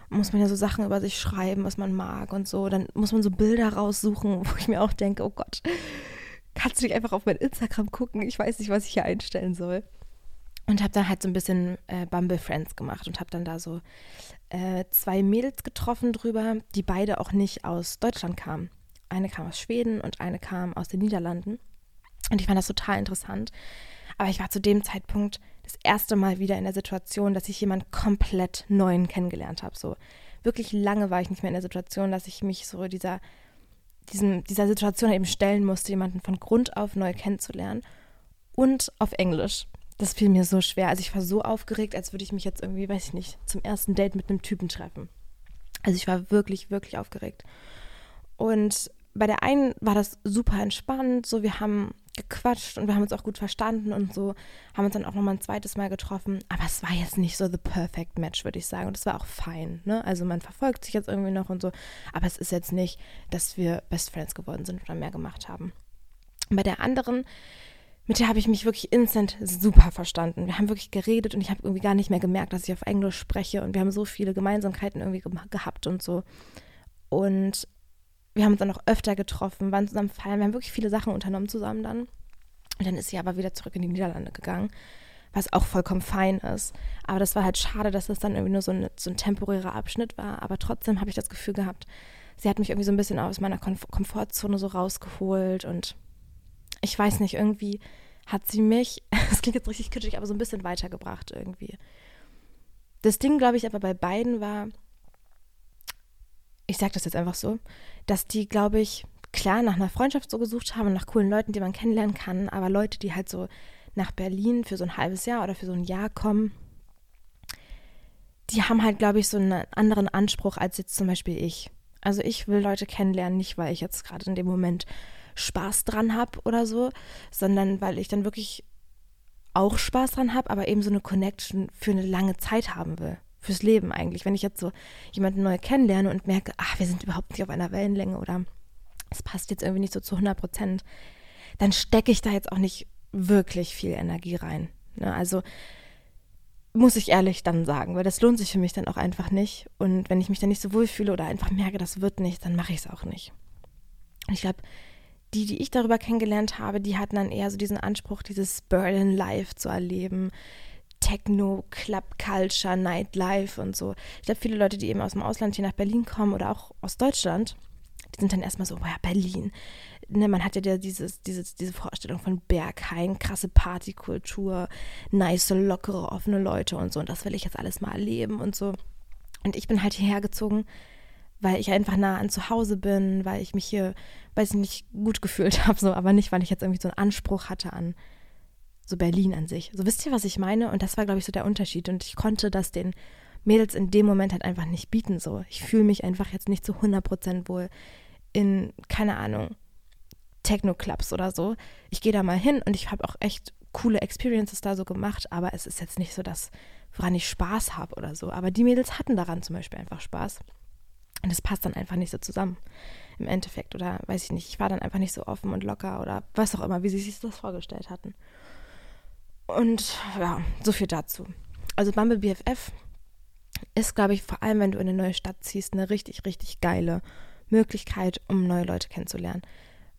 muss man ja so Sachen über sich schreiben, was man mag und so. Dann muss man so Bilder raussuchen, wo ich mir auch denke, oh Gott, kannst du nicht einfach auf mein Instagram gucken? Ich weiß nicht, was ich hier einstellen soll. Und habe dann halt so ein bisschen äh, Bumble Friends gemacht und habe dann da so äh, zwei Mädels getroffen drüber, die beide auch nicht aus Deutschland kamen. Eine kam aus Schweden und eine kam aus den Niederlanden. Und ich fand das total interessant. Aber ich war zu dem Zeitpunkt das erste Mal wieder in der Situation, dass ich jemanden komplett neuen kennengelernt habe. So wirklich lange war ich nicht mehr in der Situation, dass ich mich so dieser, diesem, dieser Situation eben stellen musste, jemanden von Grund auf neu kennenzulernen. Und auf Englisch. Das fiel mir so schwer. Also ich war so aufgeregt, als würde ich mich jetzt irgendwie, weiß ich nicht, zum ersten Date mit einem Typen treffen. Also ich war wirklich, wirklich aufgeregt. Und bei der einen war das super entspannt. So, wir haben gequatscht und wir haben uns auch gut verstanden und so, haben uns dann auch nochmal ein zweites Mal getroffen. Aber es war jetzt nicht so the perfect match, würde ich sagen. Und es war auch fein. Ne? Also man verfolgt sich jetzt irgendwie noch und so. Aber es ist jetzt nicht, dass wir Best Friends geworden sind oder mehr gemacht haben. bei der anderen mit der habe ich mich wirklich instant super verstanden. Wir haben wirklich geredet und ich habe irgendwie gar nicht mehr gemerkt, dass ich auf Englisch spreche und wir haben so viele Gemeinsamkeiten irgendwie ge gehabt und so. Und wir haben uns dann auch öfter getroffen, waren zusammen feiern, wir haben wirklich viele Sachen unternommen zusammen dann. Und dann ist sie aber wieder zurück in die Niederlande gegangen, was auch vollkommen fein ist. Aber das war halt schade, dass das dann irgendwie nur so, eine, so ein temporärer Abschnitt war. Aber trotzdem habe ich das Gefühl gehabt, sie hat mich irgendwie so ein bisschen aus meiner Komfortzone so rausgeholt und ich weiß nicht, irgendwie hat sie mich, das klingt jetzt richtig kitschig, aber so ein bisschen weitergebracht irgendwie. Das Ding, glaube ich, aber bei beiden war, ich sage das jetzt einfach so, dass die, glaube ich, klar nach einer Freundschaft so gesucht haben, nach coolen Leuten, die man kennenlernen kann, aber Leute, die halt so nach Berlin für so ein halbes Jahr oder für so ein Jahr kommen, die haben halt, glaube ich, so einen anderen Anspruch als jetzt zum Beispiel ich. Also ich will Leute kennenlernen, nicht weil ich jetzt gerade in dem Moment Spaß dran habe oder so, sondern weil ich dann wirklich auch Spaß dran habe, aber eben so eine Connection für eine lange Zeit haben will. Fürs Leben eigentlich. Wenn ich jetzt so jemanden neu kennenlerne und merke, ach, wir sind überhaupt nicht auf einer Wellenlänge oder es passt jetzt irgendwie nicht so zu 100 Prozent, dann stecke ich da jetzt auch nicht wirklich viel Energie rein. Ne? Also muss ich ehrlich dann sagen, weil das lohnt sich für mich dann auch einfach nicht. Und wenn ich mich dann nicht so wohl fühle oder einfach merke, das wird nicht, dann mache ich es auch nicht. Ich glaube, die, die ich darüber kennengelernt habe, die hatten dann eher so diesen Anspruch, dieses Berlin Life zu erleben. Techno, Club Culture, Nightlife und so. Ich glaube, viele Leute, die eben aus dem Ausland hier nach Berlin kommen oder auch aus Deutschland, die sind dann erstmal so, boah, ja, Berlin. Ne, man hat ja dieses, dieses, diese Vorstellung von Berghain, krasse Partykultur, nice, lockere, offene Leute und so. Und das will ich jetzt alles mal erleben und so. Und ich bin halt hierher gezogen, weil ich einfach nah an zu Hause bin, weil ich mich hier, weiß ich nicht, gut gefühlt habe, so, aber nicht, weil ich jetzt irgendwie so einen Anspruch hatte an so Berlin an sich. So wisst ihr, was ich meine? Und das war, glaube ich, so der Unterschied. Und ich konnte das den Mädels in dem Moment halt einfach nicht bieten. So, ich fühle mich einfach jetzt nicht zu 100% wohl in, keine Ahnung, Techno-Clubs oder so. Ich gehe da mal hin und ich habe auch echt coole Experiences da so gemacht, aber es ist jetzt nicht so das, woran ich Spaß habe oder so. Aber die Mädels hatten daran zum Beispiel einfach Spaß. Und es passt dann einfach nicht so zusammen im Endeffekt. Oder weiß ich nicht, ich war dann einfach nicht so offen und locker oder was auch immer, wie sie sich das vorgestellt hatten. Und ja, so viel dazu. Also Bumble BFF ist, glaube ich, vor allem, wenn du in eine neue Stadt ziehst, eine richtig, richtig geile Möglichkeit, um neue Leute kennenzulernen.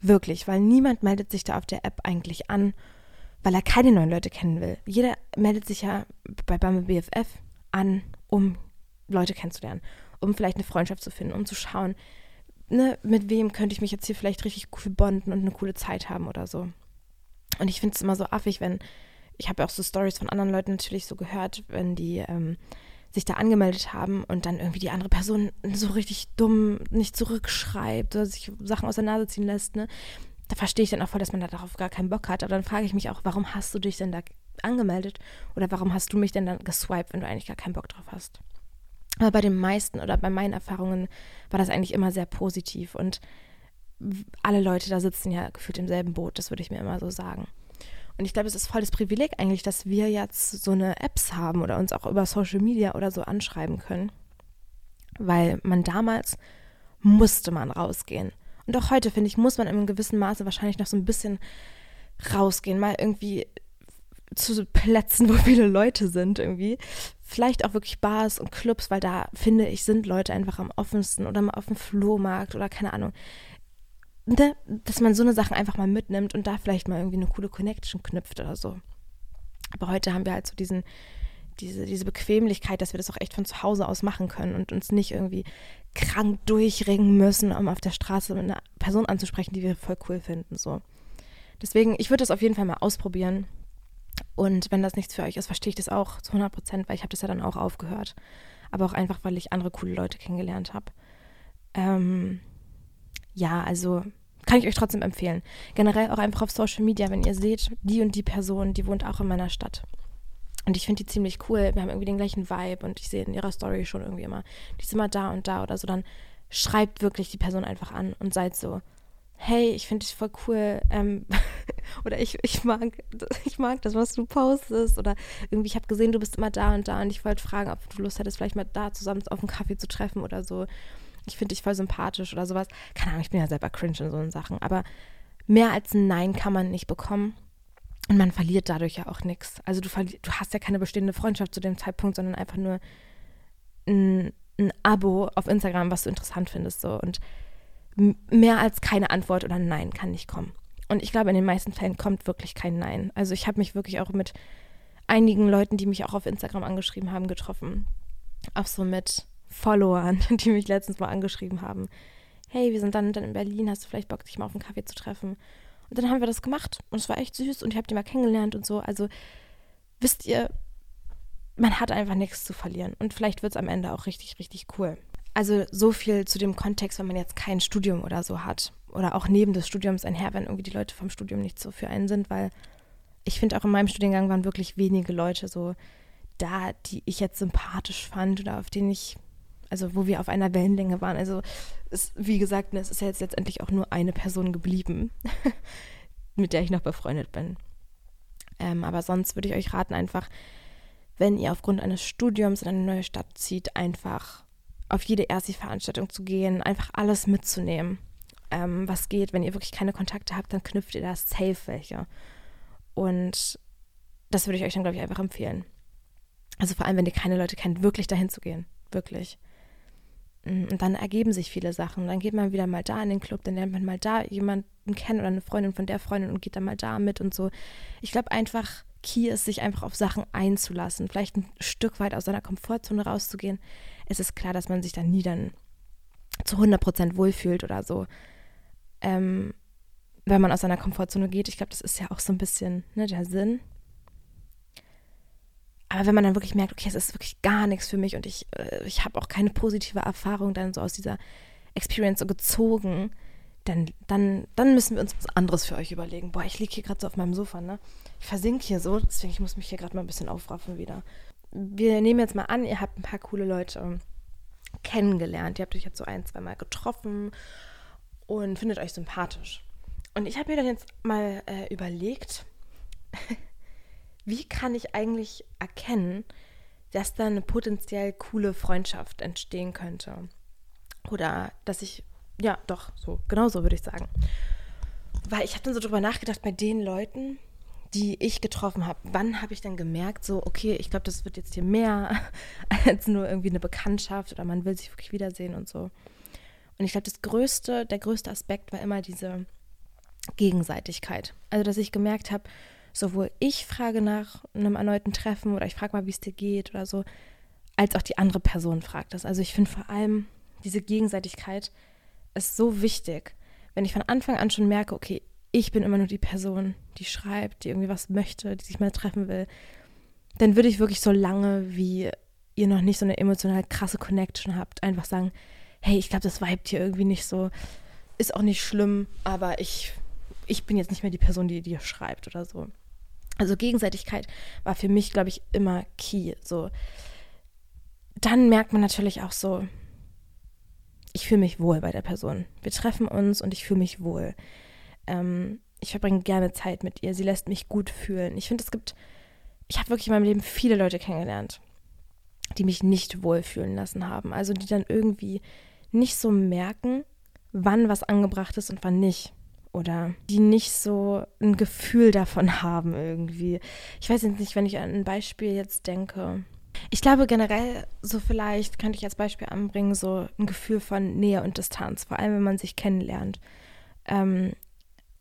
Wirklich, weil niemand meldet sich da auf der App eigentlich an, weil er keine neuen Leute kennen will. Jeder meldet sich ja bei Bumble BFF an, um Leute kennenzulernen um vielleicht eine Freundschaft zu finden, um zu schauen, ne, mit wem könnte ich mich jetzt hier vielleicht richtig cool bonden und eine coole Zeit haben oder so. Und ich finde es immer so affig, wenn, ich habe auch so Stories von anderen Leuten natürlich so gehört, wenn die ähm, sich da angemeldet haben und dann irgendwie die andere Person so richtig dumm nicht zurückschreibt oder sich Sachen aus der Nase ziehen lässt, ne? Da verstehe ich dann auch voll, dass man da darauf gar keinen Bock hat. Aber dann frage ich mich auch, warum hast du dich denn da angemeldet? Oder warum hast du mich denn dann geswiped, wenn du eigentlich gar keinen Bock drauf hast? Aber bei den meisten oder bei meinen Erfahrungen war das eigentlich immer sehr positiv und alle Leute da sitzen ja gefühlt im selben Boot, das würde ich mir immer so sagen. Und ich glaube, es ist voll das Privileg eigentlich, dass wir jetzt so eine Apps haben oder uns auch über Social Media oder so anschreiben können. Weil man damals musste man rausgehen. Und auch heute, finde ich, muss man in einem gewissen Maße wahrscheinlich noch so ein bisschen rausgehen, mal irgendwie zu Plätzen, wo viele Leute sind irgendwie. Vielleicht auch wirklich Bars und Clubs, weil da finde ich, sind Leute einfach am offensten oder mal auf dem Flohmarkt oder keine Ahnung. Ne? Dass man so eine Sachen einfach mal mitnimmt und da vielleicht mal irgendwie eine coole Connection knüpft oder so. Aber heute haben wir halt so diesen, diese, diese Bequemlichkeit, dass wir das auch echt von zu Hause aus machen können und uns nicht irgendwie krank durchringen müssen, um auf der Straße eine Person anzusprechen, die wir voll cool finden. So. Deswegen, ich würde das auf jeden Fall mal ausprobieren. Und wenn das nichts für euch ist, verstehe ich das auch zu 100 Prozent, weil ich habe das ja dann auch aufgehört. Aber auch einfach, weil ich andere coole Leute kennengelernt habe. Ähm, ja, also kann ich euch trotzdem empfehlen. Generell auch einfach auf Social Media, wenn ihr seht, die und die Person, die wohnt auch in meiner Stadt. Und ich finde die ziemlich cool. Wir haben irgendwie den gleichen Vibe und ich sehe in ihrer Story schon irgendwie immer, die ist immer da und da oder so. Dann schreibt wirklich die Person einfach an und seid so, hey, ich finde dich voll cool. Ähm, oder ich, ich, mag, ich mag das, was du postest. Oder irgendwie, ich habe gesehen, du bist immer da und da und ich wollte fragen, ob du Lust hättest, vielleicht mal da zusammen auf einen Kaffee zu treffen oder so. Ich finde dich voll sympathisch oder sowas. Keine Ahnung, ich bin ja selber cringe in so Sachen. Aber mehr als ein Nein kann man nicht bekommen. Und man verliert dadurch ja auch nichts. Also du, du hast ja keine bestehende Freundschaft zu dem Zeitpunkt, sondern einfach nur ein, ein Abo auf Instagram, was du interessant findest. So. Und mehr als keine Antwort oder ein Nein kann nicht kommen. Und ich glaube, in den meisten Fällen kommt wirklich kein Nein. Also ich habe mich wirklich auch mit einigen Leuten, die mich auch auf Instagram angeschrieben haben, getroffen. Auch so mit Followern, die mich letztens mal angeschrieben haben. Hey, wir sind dann, dann in Berlin, hast du vielleicht Bock, dich mal auf einen Kaffee zu treffen? Und dann haben wir das gemacht und es war echt süß und ich habe die mal kennengelernt und so. Also wisst ihr, man hat einfach nichts zu verlieren und vielleicht wird es am Ende auch richtig, richtig cool. Also so viel zu dem Kontext, wenn man jetzt kein Studium oder so hat oder auch neben des Studiums einher, wenn irgendwie die Leute vom Studium nicht so für einen sind, weil ich finde auch in meinem Studiengang waren wirklich wenige Leute so da, die ich jetzt sympathisch fand oder auf denen ich, also wo wir auf einer Wellenlänge waren. Also es, wie gesagt, es ist ja jetzt letztendlich auch nur eine Person geblieben, mit der ich noch befreundet bin. Ähm, aber sonst würde ich euch raten, einfach, wenn ihr aufgrund eines Studiums in eine neue Stadt zieht, einfach auf jede erste Veranstaltung zu gehen, einfach alles mitzunehmen, ähm, was geht. Wenn ihr wirklich keine Kontakte habt, dann knüpft ihr da safe welche. Und das würde ich euch dann, glaube ich, einfach empfehlen. Also vor allem, wenn ihr keine Leute kennt, wirklich dahin zu gehen. Wirklich. Mm, und dann ergeben sich viele Sachen. Dann geht man wieder mal da in den Club, dann lernt man mal da jemanden kennen oder eine Freundin von der Freundin und geht dann mal da mit und so. Ich glaube einfach, Key ist, sich einfach auf Sachen einzulassen, vielleicht ein Stück weit aus seiner Komfortzone rauszugehen. Es ist klar, dass man sich dann nie dann zu 100% wohlfühlt oder so. Ähm, wenn man aus seiner Komfortzone geht, ich glaube, das ist ja auch so ein bisschen ne, der Sinn. Aber wenn man dann wirklich merkt, okay, es ist wirklich gar nichts für mich und ich, äh, ich habe auch keine positive Erfahrung dann so aus dieser Experience so gezogen, dann, dann, dann müssen wir uns was anderes für euch überlegen. Boah, ich liege hier gerade so auf meinem Sofa, ne? Ich versinke hier so, deswegen ich muss mich hier gerade mal ein bisschen aufraffen wieder. Wir nehmen jetzt mal an, ihr habt ein paar coole Leute kennengelernt. Ihr habt euch jetzt so ein, zwei Mal getroffen und findet euch sympathisch. Und ich habe mir dann jetzt mal äh, überlegt, wie kann ich eigentlich erkennen, dass da eine potenziell coole Freundschaft entstehen könnte? Oder dass ich ja, doch, so, genau so würde ich sagen. Weil ich habe dann so drüber nachgedacht, bei den Leuten, die ich getroffen habe, wann habe ich dann gemerkt, so, okay, ich glaube, das wird jetzt hier mehr als nur irgendwie eine Bekanntschaft oder man will sich wirklich wiedersehen und so. Und ich glaube, das größte, der größte Aspekt war immer diese Gegenseitigkeit. Also, dass ich gemerkt habe, sowohl ich frage nach einem erneuten Treffen oder ich frage mal, wie es dir geht oder so, als auch die andere Person fragt das. Also, ich finde vor allem diese Gegenseitigkeit ist so wichtig, wenn ich von Anfang an schon merke, okay, ich bin immer nur die Person, die schreibt, die irgendwie was möchte, die sich mal treffen will, dann würde ich wirklich so lange, wie ihr noch nicht so eine emotional krasse Connection habt, einfach sagen, hey, ich glaube, das vibet hier irgendwie nicht so, ist auch nicht schlimm, aber ich, ich bin jetzt nicht mehr die Person, die dir schreibt oder so. Also Gegenseitigkeit war für mich, glaube ich, immer key. So, dann merkt man natürlich auch so, ich fühle mich wohl bei der Person. Wir treffen uns und ich fühle mich wohl. Ähm, ich verbringe gerne Zeit mit ihr. Sie lässt mich gut fühlen. Ich finde, es gibt, ich habe wirklich in meinem Leben viele Leute kennengelernt, die mich nicht wohlfühlen lassen haben. Also die dann irgendwie nicht so merken, wann was angebracht ist und wann nicht. Oder die nicht so ein Gefühl davon haben irgendwie. Ich weiß jetzt nicht, wenn ich an ein Beispiel jetzt denke. Ich glaube generell, so vielleicht könnte ich als Beispiel anbringen, so ein Gefühl von Nähe und Distanz, vor allem wenn man sich kennenlernt. Ähm,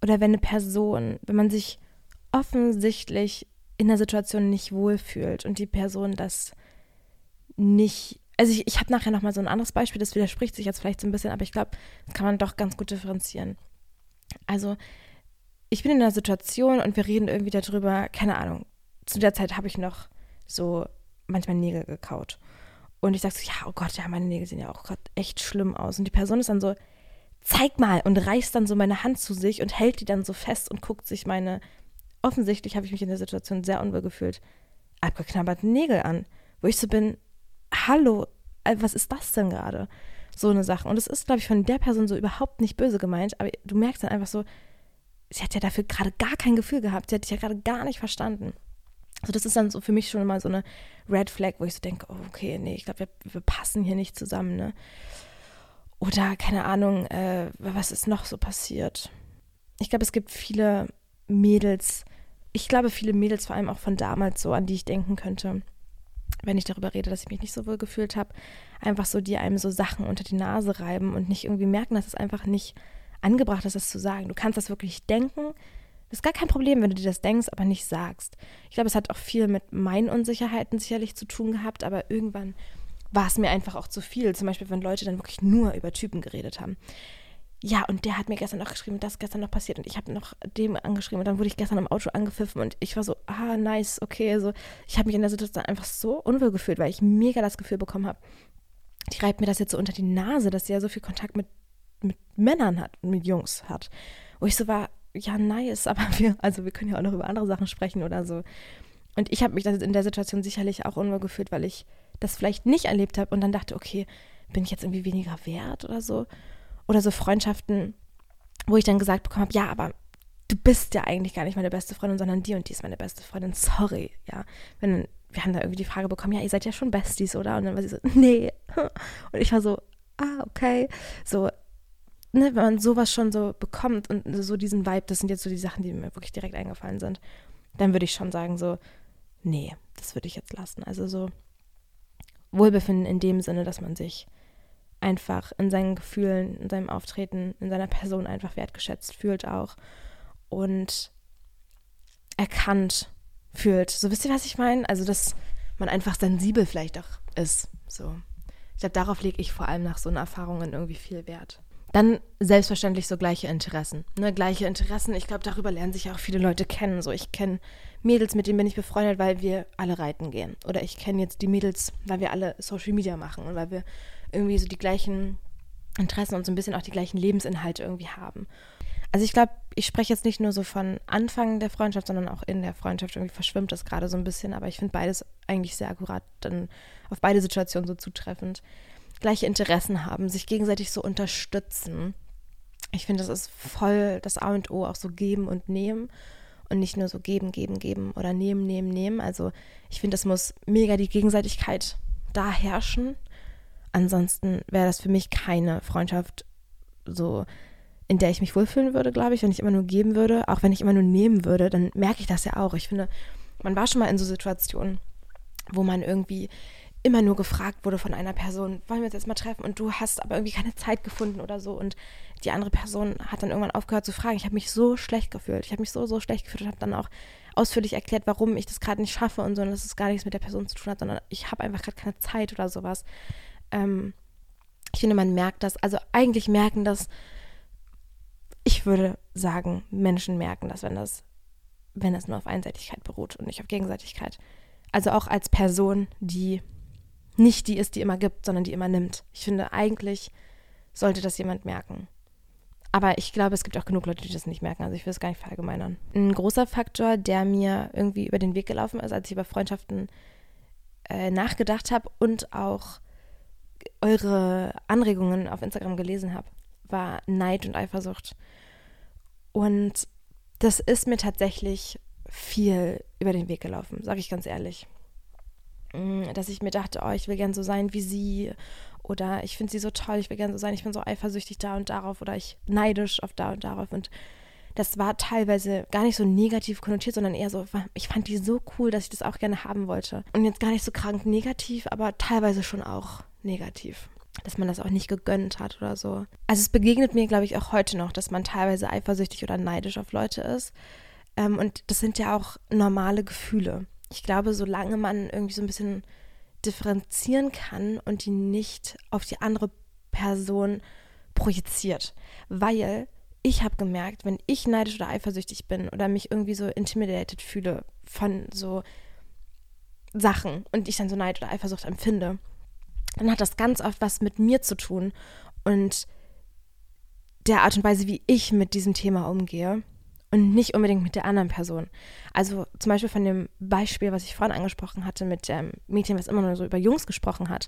oder wenn eine Person, wenn man sich offensichtlich in der Situation nicht wohlfühlt und die Person das nicht. Also ich, ich habe nachher nochmal so ein anderes Beispiel, das widerspricht sich jetzt vielleicht so ein bisschen, aber ich glaube, das kann man doch ganz gut differenzieren. Also ich bin in einer Situation und wir reden irgendwie darüber, keine Ahnung, zu der Zeit habe ich noch so manchmal Nägel gekaut. Und ich sage so, ja, oh Gott, ja, meine Nägel sehen ja auch gerade echt schlimm aus. Und die Person ist dann so, zeig mal und reißt dann so meine Hand zu sich und hält die dann so fest und guckt sich meine, offensichtlich habe ich mich in der Situation sehr unwohl gefühlt, abgeknabberten Nägel an. Wo ich so bin, hallo, äh, was ist das denn gerade? So eine Sache. Und es ist, glaube ich, von der Person so überhaupt nicht böse gemeint, aber du merkst dann einfach so, sie hat ja dafür gerade gar kein Gefühl gehabt, sie hat dich ja gerade gar nicht verstanden. Also das ist dann so für mich schon mal so eine Red Flag, wo ich so denke, oh, okay, nee, ich glaube, wir, wir, passen hier nicht zusammen, ne? Oder keine Ahnung, äh, was ist noch so passiert? Ich glaube, es gibt viele Mädels, ich glaube, viele Mädels, vor allem auch von damals so, an die ich denken könnte, wenn ich darüber rede, dass ich mich nicht so wohl gefühlt habe, einfach so, die einem so Sachen unter die Nase reiben und nicht irgendwie merken, dass es einfach nicht angebracht ist, das zu sagen. Du kannst das wirklich denken. Das ist gar kein Problem, wenn du dir das denkst, aber nicht sagst. Ich glaube, es hat auch viel mit meinen Unsicherheiten sicherlich zu tun gehabt, aber irgendwann war es mir einfach auch zu viel. Zum Beispiel, wenn Leute dann wirklich nur über Typen geredet haben. Ja, und der hat mir gestern noch geschrieben, das ist gestern noch passiert und ich habe noch dem angeschrieben und dann wurde ich gestern im Auto angepfiffen und ich war so, ah, nice, okay, also ich habe mich in der Situation einfach so unwohl gefühlt, weil ich mega das Gefühl bekommen habe, die reibt mir das jetzt so unter die Nase, dass sie ja so viel Kontakt mit, mit Männern hat mit Jungs hat. Wo ich so war, ja, nice, aber wir, also wir können ja auch noch über andere Sachen sprechen oder so. Und ich habe mich in der Situation sicherlich auch unwohl gefühlt, weil ich das vielleicht nicht erlebt habe und dann dachte, okay, bin ich jetzt irgendwie weniger wert oder so? Oder so Freundschaften, wo ich dann gesagt bekommen habe, ja, aber du bist ja eigentlich gar nicht meine beste Freundin, sondern die und die ist meine beste Freundin. Sorry, ja. Wenn, wir haben da irgendwie die Frage bekommen, ja, ihr seid ja schon Besties, oder? Und dann war sie so, nee. Und ich war so, ah, okay. So, ne, wenn man sowas schon so bekommt und so diesen Vibe, das sind jetzt so die Sachen, die mir wirklich direkt eingefallen sind, dann würde ich schon sagen, so, nee, das würde ich jetzt lassen. Also so Wohlbefinden in dem Sinne, dass man sich einfach in seinen Gefühlen, in seinem Auftreten, in seiner Person einfach wertgeschätzt fühlt auch und erkannt fühlt. So wisst ihr, was ich meine? Also, dass man einfach sensibel vielleicht auch ist. So. Ich glaube, darauf lege ich vor allem nach so einer Erfahrungen irgendwie viel Wert. Dann selbstverständlich so gleiche Interessen. Ne, gleiche Interessen, ich glaube, darüber lernen sich auch viele Leute kennen. So, ich kenne Mädels, mit denen bin ich befreundet, weil wir alle reiten gehen. Oder ich kenne jetzt die Mädels, weil wir alle Social Media machen und weil wir irgendwie so die gleichen Interessen und so ein bisschen auch die gleichen Lebensinhalte irgendwie haben. Also ich glaube, ich spreche jetzt nicht nur so von Anfang der Freundschaft, sondern auch in der Freundschaft. Irgendwie verschwimmt das gerade so ein bisschen, aber ich finde beides eigentlich sehr akkurat, dann auf beide Situationen so zutreffend. Gleiche Interessen haben, sich gegenseitig so unterstützen. Ich finde, das ist voll das A und O, auch so geben und nehmen. Und nicht nur so geben, geben, geben oder nehmen, nehmen, nehmen. Also ich finde, es muss mega die Gegenseitigkeit da herrschen. Ansonsten wäre das für mich keine Freundschaft so in der ich mich wohlfühlen würde, glaube ich, wenn ich immer nur geben würde. Auch wenn ich immer nur nehmen würde, dann merke ich das ja auch. Ich finde, man war schon mal in so Situationen, wo man irgendwie immer nur gefragt wurde von einer Person, wollen wir uns jetzt mal treffen? Und du hast aber irgendwie keine Zeit gefunden oder so. Und die andere Person hat dann irgendwann aufgehört zu fragen. Ich habe mich so schlecht gefühlt. Ich habe mich so, so schlecht gefühlt und habe dann auch ausführlich erklärt, warum ich das gerade nicht schaffe und so, und dass es gar nichts mit der Person zu tun hat, sondern ich habe einfach gerade keine Zeit oder sowas. Ähm, ich finde, man merkt das. Also eigentlich merken das ich würde sagen, Menschen merken das, wenn das, wenn das nur auf Einseitigkeit beruht und nicht auf Gegenseitigkeit. Also auch als Person, die nicht die ist, die immer gibt, sondern die immer nimmt. Ich finde, eigentlich sollte das jemand merken. Aber ich glaube, es gibt auch genug Leute, die das nicht merken. Also ich will es gar nicht verallgemeinern. Ein großer Faktor, der mir irgendwie über den Weg gelaufen ist, als ich über Freundschaften äh, nachgedacht habe und auch eure Anregungen auf Instagram gelesen habe, war Neid und Eifersucht. Und das ist mir tatsächlich viel über den Weg gelaufen, sage ich ganz ehrlich. Mm, dass ich mir dachte, oh, ich will gern so sein wie sie oder ich finde sie so toll, ich will gern so sein, ich bin so eifersüchtig da und darauf oder ich neidisch auf da und darauf und das war teilweise gar nicht so negativ konnotiert, sondern eher so, ich fand die so cool, dass ich das auch gerne haben wollte. Und jetzt gar nicht so krank negativ, aber teilweise schon auch negativ. Dass man das auch nicht gegönnt hat oder so. Also es begegnet mir, glaube ich, auch heute noch, dass man teilweise eifersüchtig oder neidisch auf Leute ist. Ähm, und das sind ja auch normale Gefühle. Ich glaube, solange man irgendwie so ein bisschen differenzieren kann und die nicht auf die andere Person projiziert. Weil ich habe gemerkt, wenn ich neidisch oder eifersüchtig bin oder mich irgendwie so intimidated fühle von so Sachen und ich dann so Neid oder Eifersucht empfinde, dann hat das ganz oft was mit mir zu tun und der Art und Weise, wie ich mit diesem Thema umgehe und nicht unbedingt mit der anderen Person. Also zum Beispiel von dem Beispiel, was ich vorhin angesprochen hatte, mit dem Mädchen, was immer nur so über Jungs gesprochen hat.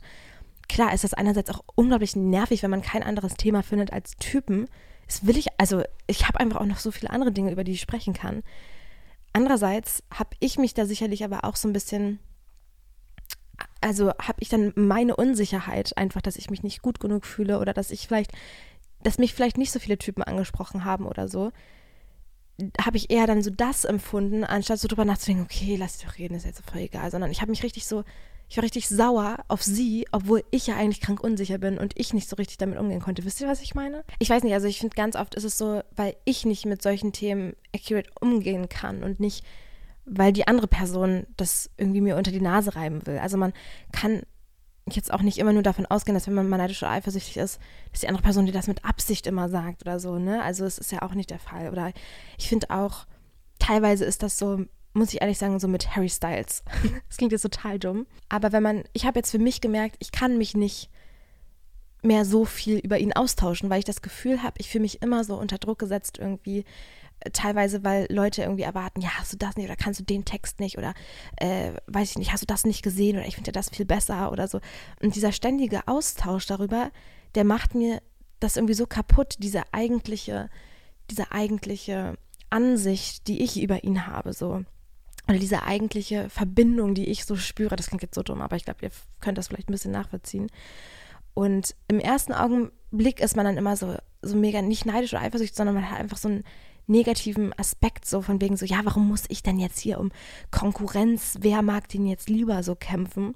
Klar ist das einerseits auch unglaublich nervig, wenn man kein anderes Thema findet als Typen, das will ich, also ich habe einfach auch noch so viele andere Dinge, über die ich sprechen kann. Andererseits habe ich mich da sicherlich aber auch so ein bisschen, also habe ich dann meine Unsicherheit einfach, dass ich mich nicht gut genug fühle oder dass ich vielleicht, dass mich vielleicht nicht so viele Typen angesprochen haben oder so, habe ich eher dann so das empfunden, anstatt so drüber nachzudenken, okay, lass dich doch reden, ist jetzt voll egal, sondern ich habe mich richtig so ich war richtig sauer auf sie, obwohl ich ja eigentlich krank unsicher bin und ich nicht so richtig damit umgehen konnte. Wisst ihr, was ich meine? Ich weiß nicht, also ich finde ganz oft ist es so, weil ich nicht mit solchen Themen accurate umgehen kann und nicht, weil die andere Person das irgendwie mir unter die Nase reiben will. Also man kann jetzt auch nicht immer nur davon ausgehen, dass wenn man mal neidisch oder eifersüchtig ist, dass die andere Person dir das mit Absicht immer sagt oder so, ne? Also es ist ja auch nicht der Fall. Oder ich finde auch, teilweise ist das so muss ich ehrlich sagen, so mit Harry Styles. das klingt jetzt total dumm. Aber wenn man, ich habe jetzt für mich gemerkt, ich kann mich nicht mehr so viel über ihn austauschen, weil ich das Gefühl habe, ich fühle mich immer so unter Druck gesetzt irgendwie. Teilweise, weil Leute irgendwie erwarten, ja, hast du das nicht oder kannst du den Text nicht oder äh, weiß ich nicht, hast du das nicht gesehen oder ich finde ja das viel besser oder so. Und dieser ständige Austausch darüber, der macht mir das irgendwie so kaputt, diese eigentliche, diese eigentliche Ansicht, die ich über ihn habe, so oder diese eigentliche Verbindung, die ich so spüre, das klingt jetzt so dumm, aber ich glaube, ihr könnt das vielleicht ein bisschen nachvollziehen. Und im ersten Augenblick ist man dann immer so, so mega nicht neidisch oder eifersüchtig, sondern man hat einfach so einen negativen Aspekt, so von wegen so, ja, warum muss ich denn jetzt hier um Konkurrenz, wer mag den jetzt lieber so kämpfen?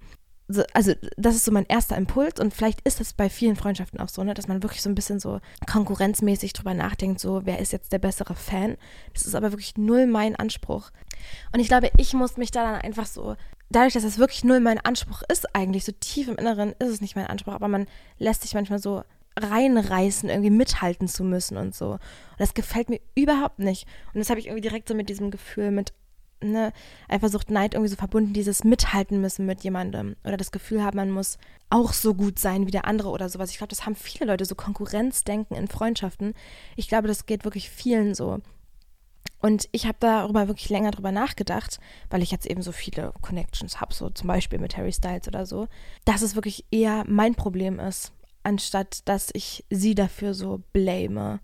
so, also das ist so mein erster Impuls und vielleicht ist das bei vielen Freundschaften auch so, ne, dass man wirklich so ein bisschen so konkurrenzmäßig drüber nachdenkt, so wer ist jetzt der bessere Fan. Das ist aber wirklich null mein Anspruch. Und ich glaube, ich muss mich da dann einfach so, dadurch, dass das wirklich null mein Anspruch ist, eigentlich so tief im Inneren ist es nicht mein Anspruch, aber man lässt sich manchmal so reinreißen, irgendwie mithalten zu müssen und so. Und das gefällt mir überhaupt nicht. Und das habe ich irgendwie direkt so mit diesem Gefühl mit ne, Eifersucht, Neid irgendwie so verbunden, dieses Mithalten müssen mit jemandem oder das Gefühl haben, man muss auch so gut sein wie der andere oder sowas. Ich glaube, das haben viele Leute, so Konkurrenzdenken in Freundschaften. Ich glaube, das geht wirklich vielen so. Und ich habe darüber wirklich länger drüber nachgedacht, weil ich jetzt eben so viele Connections habe, so zum Beispiel mit Harry Styles oder so, dass es wirklich eher mein Problem ist, anstatt dass ich sie dafür so blame,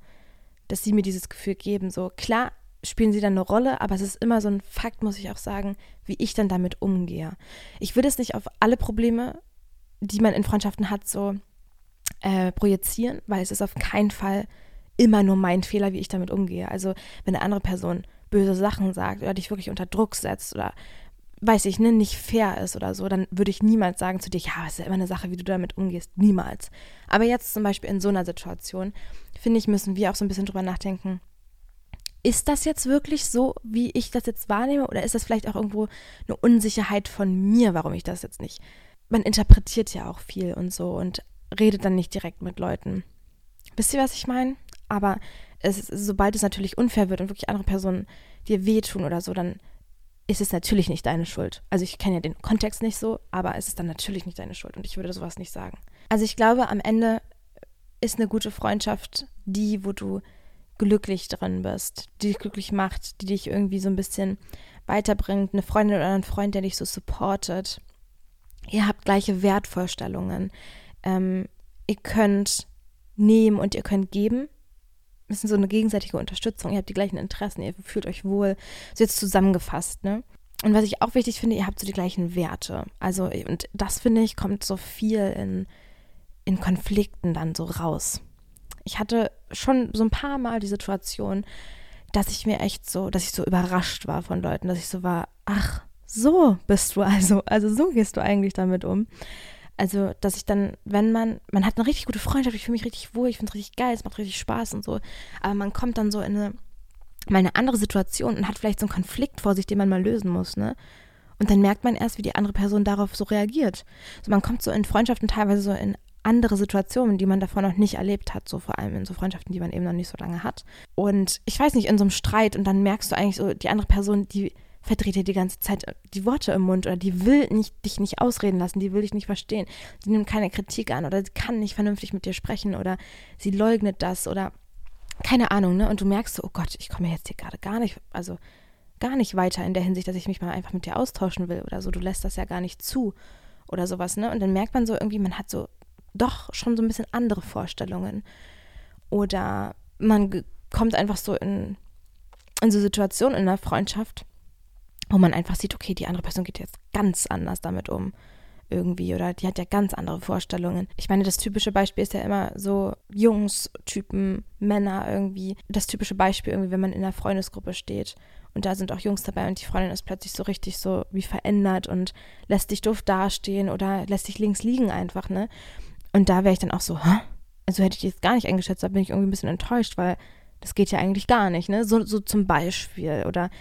dass sie mir dieses Gefühl geben. So klar, spielen sie dann eine Rolle, aber es ist immer so ein Fakt, muss ich auch sagen, wie ich dann damit umgehe. Ich würde es nicht auf alle Probleme, die man in Freundschaften hat, so äh, projizieren, weil es ist auf keinen Fall immer nur mein Fehler, wie ich damit umgehe. Also wenn eine andere Person böse Sachen sagt oder dich wirklich unter Druck setzt oder weiß ich, ne, nicht fair ist oder so, dann würde ich niemals sagen zu dir, ja, es ist ja immer eine Sache, wie du damit umgehst. Niemals. Aber jetzt zum Beispiel in so einer Situation, finde ich, müssen wir auch so ein bisschen drüber nachdenken, ist das jetzt wirklich so, wie ich das jetzt wahrnehme? Oder ist das vielleicht auch irgendwo eine Unsicherheit von mir, warum ich das jetzt nicht? Man interpretiert ja auch viel und so und redet dann nicht direkt mit Leuten. Wisst ihr, was ich meine? Aber es, sobald es natürlich unfair wird und wirklich andere Personen dir wehtun oder so, dann ist es natürlich nicht deine Schuld. Also ich kenne ja den Kontext nicht so, aber es ist dann natürlich nicht deine Schuld und ich würde sowas nicht sagen. Also ich glaube, am Ende ist eine gute Freundschaft die, wo du glücklich drin bist, die dich glücklich macht, die dich irgendwie so ein bisschen weiterbringt, eine Freundin oder ein Freund, der dich so supportet. Ihr habt gleiche Wertvorstellungen. Ähm, ihr könnt nehmen und ihr könnt geben. Ist so eine gegenseitige Unterstützung. Ihr habt die gleichen Interessen, ihr fühlt euch wohl. So jetzt zusammengefasst, ne? Und was ich auch wichtig finde, ihr habt so die gleichen Werte. Also, und das finde ich, kommt so viel in, in Konflikten dann so raus ich hatte schon so ein paar Mal die Situation, dass ich mir echt so, dass ich so überrascht war von Leuten, dass ich so war, ach, so bist du also, also so gehst du eigentlich damit um. Also, dass ich dann, wenn man, man hat eine richtig gute Freundschaft, ich fühle mich richtig wohl, ich finde es richtig geil, es macht richtig Spaß und so, aber man kommt dann so in eine, mal eine andere Situation und hat vielleicht so einen Konflikt vor sich, den man mal lösen muss, ne? Und dann merkt man erst, wie die andere Person darauf so reagiert. So, man kommt so in Freundschaften teilweise so in andere Situationen, die man davor noch nicht erlebt hat, so vor allem in so Freundschaften, die man eben noch nicht so lange hat. Und ich weiß nicht, in so einem Streit und dann merkst du eigentlich so, die andere Person, die verdreht dir die ganze Zeit die Worte im Mund oder die will nicht, dich nicht ausreden lassen, die will dich nicht verstehen, die nimmt keine Kritik an oder sie kann nicht vernünftig mit dir sprechen oder sie leugnet das oder keine Ahnung, ne? Und du merkst so, oh Gott, ich komme jetzt hier gerade gar nicht, also gar nicht weiter in der Hinsicht, dass ich mich mal einfach mit dir austauschen will oder so. Du lässt das ja gar nicht zu oder sowas, ne? Und dann merkt man so irgendwie, man hat so doch schon so ein bisschen andere Vorstellungen. Oder man kommt einfach so in, in so Situationen in der Freundschaft, wo man einfach sieht, okay, die andere Person geht jetzt ganz anders damit um irgendwie oder die hat ja ganz andere Vorstellungen. Ich meine, das typische Beispiel ist ja immer so Jungs-Typen, Männer irgendwie. Das typische Beispiel irgendwie, wenn man in einer Freundesgruppe steht und da sind auch Jungs dabei und die Freundin ist plötzlich so richtig so wie verändert und lässt dich doof dastehen oder lässt dich links liegen einfach, ne? Und da wäre ich dann auch so, hä? Also hätte ich jetzt gar nicht eingeschätzt, da bin ich irgendwie ein bisschen enttäuscht, weil das geht ja eigentlich gar nicht, ne? So, so zum Beispiel. Oder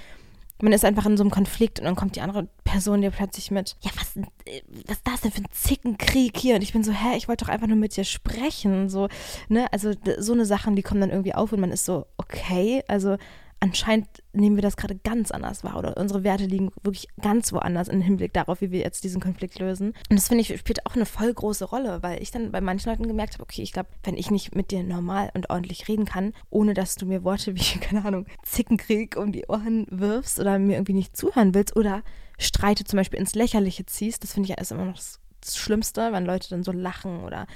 man ist einfach in so einem Konflikt und dann kommt die andere Person dir plötzlich mit, ja, was, was ist das denn für ein Zickenkrieg hier? Und ich bin so, hä, ich wollte doch einfach nur mit dir sprechen. So, ne? Also so eine Sachen, die kommen dann irgendwie auf und man ist so, okay, also anscheinend nehmen wir das gerade ganz anders wahr oder unsere Werte liegen wirklich ganz woanders im Hinblick darauf, wie wir jetzt diesen Konflikt lösen. Und das finde ich spielt auch eine voll große Rolle, weil ich dann bei manchen Leuten gemerkt habe, okay, ich glaube, wenn ich nicht mit dir normal und ordentlich reden kann, ohne dass du mir Worte wie, keine Ahnung, Zickenkrieg um die Ohren wirfst oder mir irgendwie nicht zuhören willst oder Streite zum Beispiel ins Lächerliche ziehst, das finde ich ja ist immer noch das, Schlimmste, wenn Leute dann so lachen oder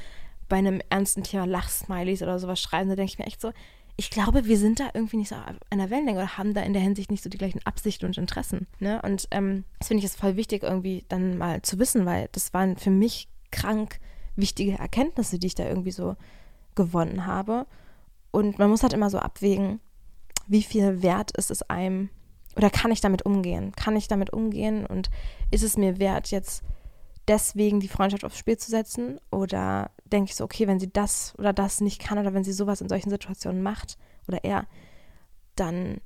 bei einem ernsten Thema Lachsmilies oder sowas schreiben, da denke ich mir echt so, ich glaube, wir sind da irgendwie nicht so der Wellenlänge oder haben da in der Hinsicht nicht so die gleichen Absichten und Interessen. Ne? Und ähm, das finde ich ist voll wichtig, irgendwie dann mal zu wissen, weil das waren für mich krank wichtige Erkenntnisse, die ich da irgendwie so gewonnen habe. Und man muss halt immer so abwägen, wie viel wert ist es einem oder kann ich damit umgehen? Kann ich damit umgehen und ist es mir wert, jetzt deswegen die Freundschaft aufs Spiel zu setzen? Oder denke ich so, okay, wenn sie das oder das nicht kann oder wenn sie sowas in solchen Situationen macht oder er, dann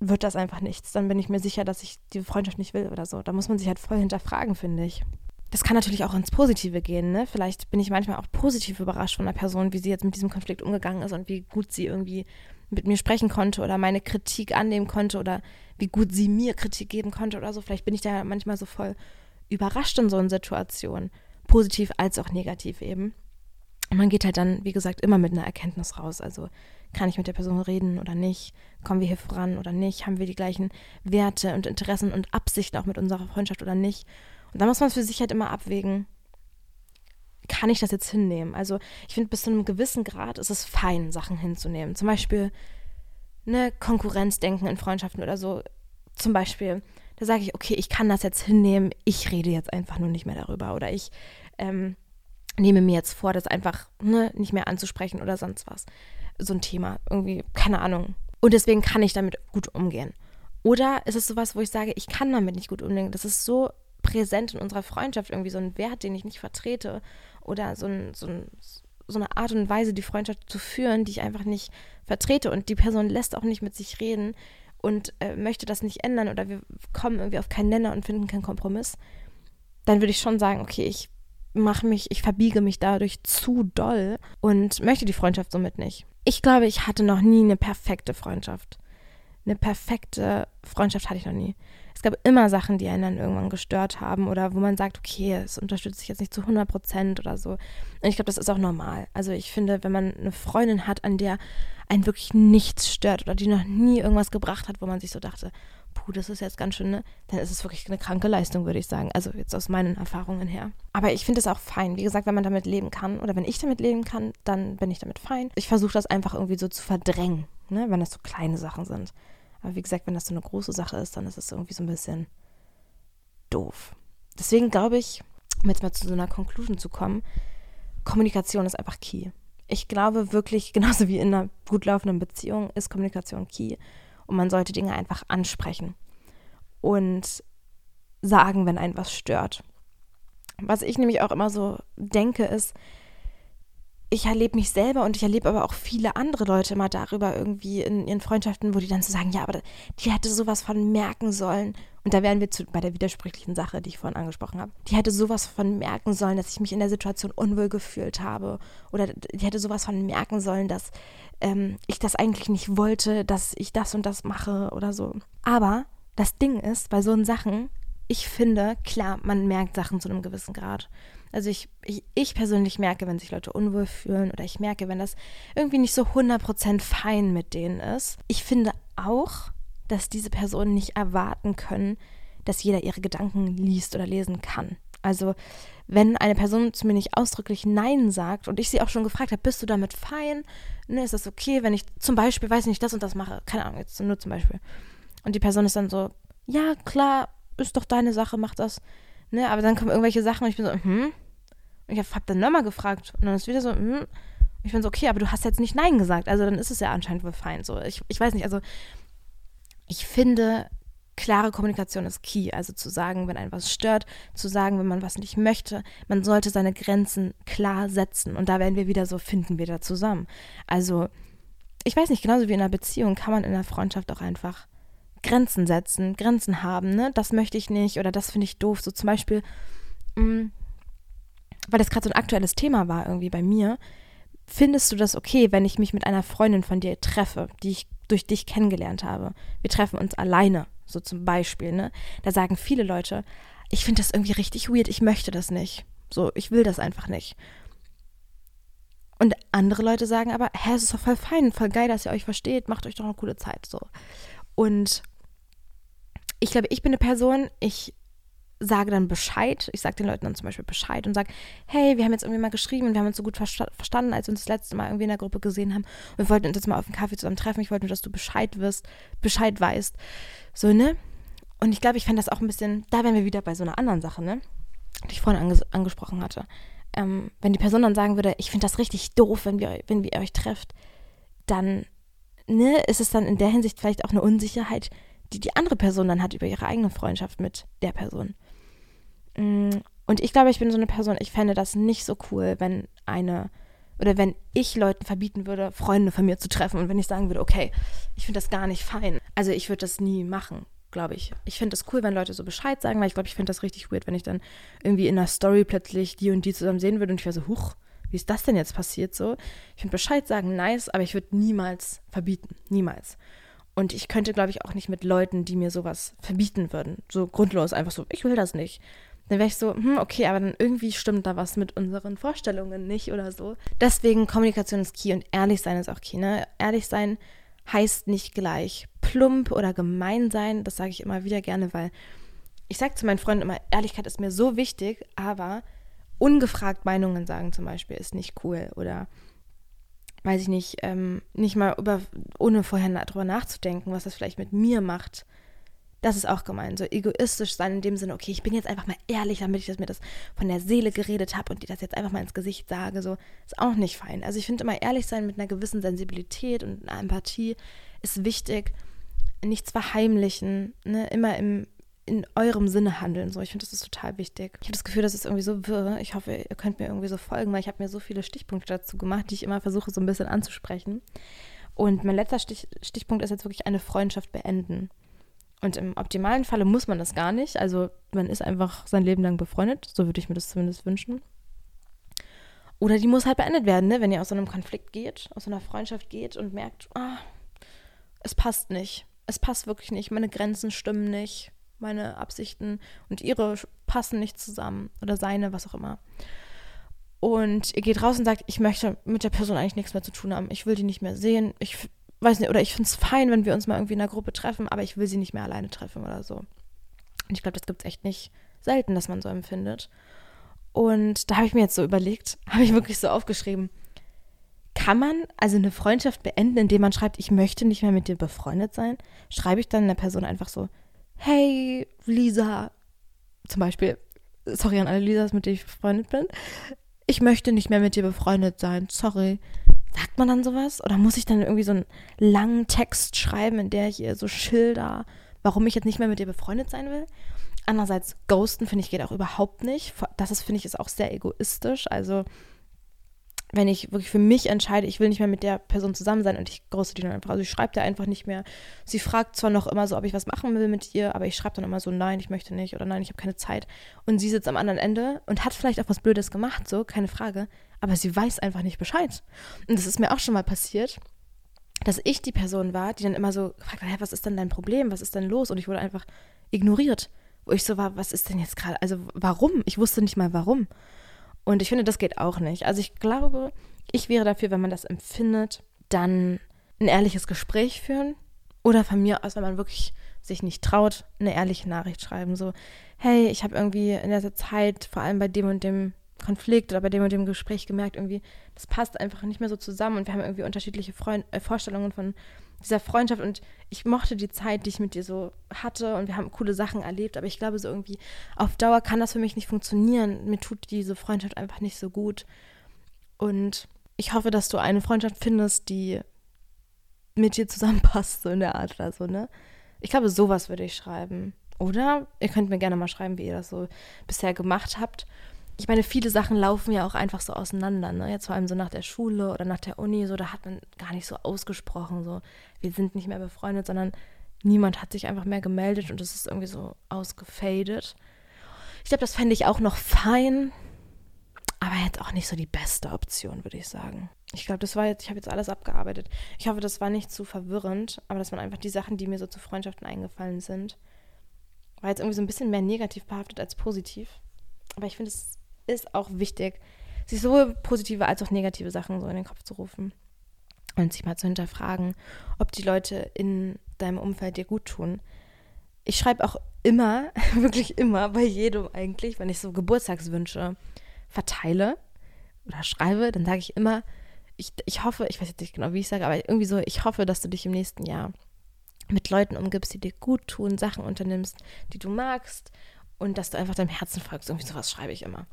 wird das einfach nichts. Dann bin ich mir sicher, dass ich die Freundschaft nicht will oder so. Da muss man sich halt voll hinterfragen, finde ich. Das kann natürlich auch ins Positive gehen, ne? Vielleicht bin ich manchmal auch positiv überrascht von einer Person, wie sie jetzt mit diesem Konflikt umgegangen ist und wie gut sie irgendwie mit mir sprechen konnte oder meine Kritik annehmen konnte oder wie gut sie mir Kritik geben konnte oder so. Vielleicht bin ich da manchmal so voll überrascht in so einer Situation, positiv als auch negativ eben. Und man geht halt dann, wie gesagt, immer mit einer Erkenntnis raus. Also kann ich mit der Person reden oder nicht? Kommen wir hier voran oder nicht? Haben wir die gleichen Werte und Interessen und Absichten auch mit unserer Freundschaft oder nicht? Und da muss man es für sich halt immer abwägen. Kann ich das jetzt hinnehmen? Also ich finde, bis zu einem gewissen Grad ist es fein, Sachen hinzunehmen. Zum Beispiel eine Konkurrenzdenken in Freundschaften oder so. Zum Beispiel, da sage ich, okay, ich kann das jetzt hinnehmen, ich rede jetzt einfach nur nicht mehr darüber oder ich ähm, nehme mir jetzt vor, das einfach ne, nicht mehr anzusprechen oder sonst was. So ein Thema, irgendwie, keine Ahnung. Und deswegen kann ich damit gut umgehen. Oder ist es sowas, wo ich sage, ich kann damit nicht gut umgehen. Das ist so präsent in unserer Freundschaft, irgendwie so ein Wert, den ich nicht vertrete. Oder so, ein, so, ein, so eine Art und Weise, die Freundschaft zu führen, die ich einfach nicht vertrete. Und die Person lässt auch nicht mit sich reden und äh, möchte das nicht ändern oder wir kommen irgendwie auf keinen Nenner und finden keinen Kompromiss, dann würde ich schon sagen, okay, ich mache mich, ich verbiege mich dadurch zu doll und möchte die Freundschaft somit nicht. Ich glaube, ich hatte noch nie eine perfekte Freundschaft. Eine perfekte Freundschaft hatte ich noch nie. Gab immer Sachen, die einen dann irgendwann gestört haben oder wo man sagt, okay, es unterstützt sich jetzt nicht zu 100 Prozent oder so. Und ich glaube, das ist auch normal. Also ich finde, wenn man eine Freundin hat, an der einen wirklich nichts stört oder die noch nie irgendwas gebracht hat, wo man sich so dachte, puh, das ist jetzt ganz schön, ne? dann ist es wirklich eine kranke Leistung, würde ich sagen. Also jetzt aus meinen Erfahrungen her. Aber ich finde es auch fein. Wie gesagt, wenn man damit leben kann oder wenn ich damit leben kann, dann bin ich damit fein. Ich versuche das einfach irgendwie so zu verdrängen, ne? wenn das so kleine Sachen sind. Aber wie gesagt, wenn das so eine große Sache ist, dann ist es irgendwie so ein bisschen doof. Deswegen glaube ich, um jetzt mal zu so einer Conclusion zu kommen, Kommunikation ist einfach key ich glaube wirklich, genauso wie in einer gut laufenden Beziehung, ist Kommunikation key. und man sollte Dinge einfach ansprechen und sagen, wenn einen was stört. Was ich nämlich auch immer so denke, ist, ich erlebe mich selber und ich erlebe aber auch viele andere Leute immer darüber irgendwie in ihren Freundschaften, wo die dann so sagen, ja, aber die hätte sowas von merken sollen. Und da wären wir zu, bei der widersprüchlichen Sache, die ich vorhin angesprochen habe. Die hätte sowas von merken sollen, dass ich mich in der Situation unwohl gefühlt habe. Oder die hätte sowas von merken sollen, dass ähm, ich das eigentlich nicht wollte, dass ich das und das mache oder so. Aber das Ding ist, bei so Sachen, ich finde, klar, man merkt Sachen zu einem gewissen Grad. Also ich, ich, ich, persönlich merke, wenn sich Leute unwohl fühlen oder ich merke, wenn das irgendwie nicht so 100% fein mit denen ist. Ich finde auch, dass diese Personen nicht erwarten können, dass jeder ihre Gedanken liest oder lesen kann. Also wenn eine Person zu mir nicht ausdrücklich Nein sagt und ich sie auch schon gefragt habe, bist du damit fein? Ne, ist das okay, wenn ich zum Beispiel, weiß nicht, das und das mache? Keine Ahnung, jetzt nur zum Beispiel. Und die Person ist dann so, ja, klar, ist doch deine Sache, mach das. Ne, aber dann kommen irgendwelche Sachen und ich bin so, hm. Ich habe dann nochmal gefragt und dann ist wieder so, hm. Ich bin so, okay, aber du hast jetzt nicht Nein gesagt. Also dann ist es ja anscheinend wohl fein. So, ich, ich weiß nicht, also ich finde, klare Kommunikation ist key. Also zu sagen, wenn ein was stört, zu sagen, wenn man was nicht möchte. Man sollte seine Grenzen klar setzen. Und da werden wir wieder so, finden wir da zusammen. Also, ich weiß nicht, genauso wie in einer Beziehung kann man in einer Freundschaft auch einfach Grenzen setzen, Grenzen haben, ne? Das möchte ich nicht oder das finde ich doof. So zum Beispiel, mh, mm, weil das gerade so ein aktuelles Thema war irgendwie bei mir. Findest du das okay, wenn ich mich mit einer Freundin von dir treffe, die ich durch dich kennengelernt habe? Wir treffen uns alleine, so zum Beispiel, ne? Da sagen viele Leute, ich finde das irgendwie richtig weird, ich möchte das nicht. So, ich will das einfach nicht. Und andere Leute sagen aber, hä, es ist doch voll fein, voll geil, dass ihr euch versteht, macht euch doch eine coole Zeit, so. Und ich glaube, ich bin eine Person, ich sage dann Bescheid. Ich sage den Leuten dann zum Beispiel Bescheid und sage, hey, wir haben jetzt irgendwie mal geschrieben und wir haben uns so gut verstanden, als wir uns das letzte Mal irgendwie in der Gruppe gesehen haben. Und wir wollten uns jetzt mal auf einen Kaffee zusammen treffen. Ich wollte nur, dass du Bescheid wirst, Bescheid weißt. So, ne? Und ich glaube, ich fände das auch ein bisschen, da wären wir wieder bei so einer anderen Sache, ne? Die ich vorhin anges angesprochen hatte. Ähm, wenn die Person dann sagen würde, ich finde das richtig doof, wenn wir, wenn ihr euch trefft, dann, ne, ist es dann in der Hinsicht vielleicht auch eine Unsicherheit, die die andere Person dann hat über ihre eigene Freundschaft mit der Person. Mm, und ich glaube, ich bin so eine Person, ich fände das nicht so cool, wenn eine oder wenn ich Leuten verbieten würde, Freunde von mir zu treffen und wenn ich sagen würde, okay, ich finde das gar nicht fein. Also ich würde das nie machen, glaube ich. Ich finde es cool, wenn Leute so Bescheid sagen, weil ich glaube, ich finde das richtig weird, wenn ich dann irgendwie in einer Story plötzlich die und die zusammen sehen würde und ich wäre so, huch, wie ist das denn jetzt passiert so? Ich finde Bescheid sagen nice, aber ich würde niemals verbieten, niemals. Und ich könnte, glaube ich, auch nicht mit Leuten, die mir sowas verbieten würden. So grundlos, einfach so, ich will das nicht. Dann wäre ich so, hm, okay, aber dann irgendwie stimmt da was mit unseren Vorstellungen nicht oder so. Deswegen Kommunikation ist key und ehrlich sein ist auch key. Ne? Ehrlich sein heißt nicht gleich plump oder gemein sein. Das sage ich immer wieder gerne, weil ich sage zu meinen Freunden immer, Ehrlichkeit ist mir so wichtig, aber ungefragt Meinungen sagen zum Beispiel ist nicht cool oder weiß ich nicht, ähm, nicht mal über, ohne vorher darüber nachzudenken, was das vielleicht mit mir macht. Das ist auch gemein. So egoistisch sein in dem Sinne, okay, ich bin jetzt einfach mal ehrlich, damit ich das, mir das von der Seele geredet habe und dir das jetzt einfach mal ins Gesicht sage. So ist auch nicht fein. Also ich finde immer ehrlich sein mit einer gewissen Sensibilität und einer Empathie ist wichtig. Nichts verheimlichen, ne? immer im, in eurem Sinne handeln. So, ich finde, das ist total wichtig. Ich habe das Gefühl, das ist irgendwie so wirr. Ich hoffe, ihr könnt mir irgendwie so folgen, weil ich habe mir so viele Stichpunkte dazu gemacht, die ich immer versuche, so ein bisschen anzusprechen. Und mein letzter Stich, Stichpunkt ist jetzt wirklich eine Freundschaft beenden. Und im optimalen Falle muss man das gar nicht. Also man ist einfach sein Leben lang befreundet. So würde ich mir das zumindest wünschen. Oder die muss halt beendet werden, ne? wenn ihr aus so einem Konflikt geht, aus so einer Freundschaft geht und merkt, ah, es passt nicht. Es passt wirklich nicht. Meine Grenzen stimmen nicht meine Absichten und ihre passen nicht zusammen oder seine, was auch immer. Und ihr geht raus und sagt, ich möchte mit der Person eigentlich nichts mehr zu tun haben. Ich will die nicht mehr sehen. Ich weiß nicht, oder ich finde es fein, wenn wir uns mal irgendwie in einer Gruppe treffen, aber ich will sie nicht mehr alleine treffen oder so. Und ich glaube, das gibt es echt nicht selten, dass man so empfindet. Und da habe ich mir jetzt so überlegt, habe ich wirklich so aufgeschrieben, kann man also eine Freundschaft beenden, indem man schreibt, ich möchte nicht mehr mit dir befreundet sein? Schreibe ich dann einer Person einfach so, hey Lisa, zum Beispiel, sorry an alle Lisas, mit denen ich befreundet bin, ich möchte nicht mehr mit dir befreundet sein, sorry. Sagt man dann sowas? Oder muss ich dann irgendwie so einen langen Text schreiben, in der ich ihr so schilder, warum ich jetzt nicht mehr mit ihr befreundet sein will? Andererseits, ghosten finde ich geht auch überhaupt nicht. Das finde ich, ist auch sehr egoistisch. Also, wenn ich wirklich für mich entscheide, ich will nicht mehr mit der Person zusammen sein und ich ghoste die dann einfach. Also, ich schreibe da einfach nicht mehr. Sie fragt zwar noch immer so, ob ich was machen will mit ihr, aber ich schreibe dann immer so, nein, ich möchte nicht oder nein, ich habe keine Zeit. Und sie sitzt am anderen Ende und hat vielleicht auch was Blödes gemacht, so, keine Frage. Aber sie weiß einfach nicht Bescheid. Und das ist mir auch schon mal passiert dass ich die Person war, die dann immer so gefragt hat, was ist denn dein Problem, was ist denn los? Und ich wurde einfach ignoriert wo ich so war, was ist denn jetzt gerade, also warum? Ich wusste nicht mal warum. Und ich finde, das geht auch nicht. Also ich glaube, ich wäre dafür, wenn man das empfindet, dann ein ehrliches Gespräch führen oder von mir aus, wenn man wirklich sich nicht traut, eine ehrliche Nachricht schreiben. So, hey, ich habe irgendwie in dieser Zeit, vor allem bei dem und dem Konflikt oder bei dem und dem Gespräch gemerkt, irgendwie, das passt einfach nicht mehr so zusammen und wir haben irgendwie unterschiedliche Freund äh, Vorstellungen von dieser Freundschaft und ich mochte die Zeit, die ich mit dir so hatte und wir haben coole Sachen erlebt, aber ich glaube so irgendwie auf Dauer kann das für mich nicht funktionieren. Mir tut diese Freundschaft einfach nicht so gut und ich hoffe, dass du eine Freundschaft findest, die mit dir zusammenpasst, so in der Art oder so, ne? Ich glaube, sowas würde ich schreiben. Oder ihr könnt mir gerne mal schreiben, wie ihr das so bisher gemacht habt ich meine, viele Sachen laufen ja auch einfach so auseinander, ne? Jetzt vor allem so nach der Schule oder nach der Uni, so, da hat man gar nicht so ausgesprochen, so, wir sind nicht mehr befreundet, sondern niemand hat sich einfach mehr gemeldet und es ist irgendwie so ausgefadet. Ich glaube, das fände ich auch noch fein, aber jetzt auch nicht so die beste Option, würde ich sagen. Ich glaube, das war jetzt, ich habe jetzt alles abgearbeitet. Ich hoffe, das war nicht zu verwirrend, aber dass man einfach die Sachen, die mir so zu Freundschaften eingefallen sind, war jetzt irgendwie so ein bisschen mehr negativ behaftet als positiv. Aber ich finde es ist auch wichtig, sich sowohl positive als auch negative Sachen so in den Kopf zu rufen und sich mal zu hinterfragen, ob die Leute in deinem Umfeld dir gut tun. Ich schreibe auch immer, wirklich immer, bei jedem eigentlich, wenn ich so Geburtstagswünsche verteile oder schreibe, dann sage ich immer, ich, ich hoffe, ich weiß jetzt nicht genau, wie ich sage, aber irgendwie so, ich hoffe, dass du dich im nächsten Jahr mit Leuten umgibst, die dir gut tun, Sachen unternimmst, die du magst und dass du einfach deinem Herzen folgst. Irgendwie sowas schreibe ich immer.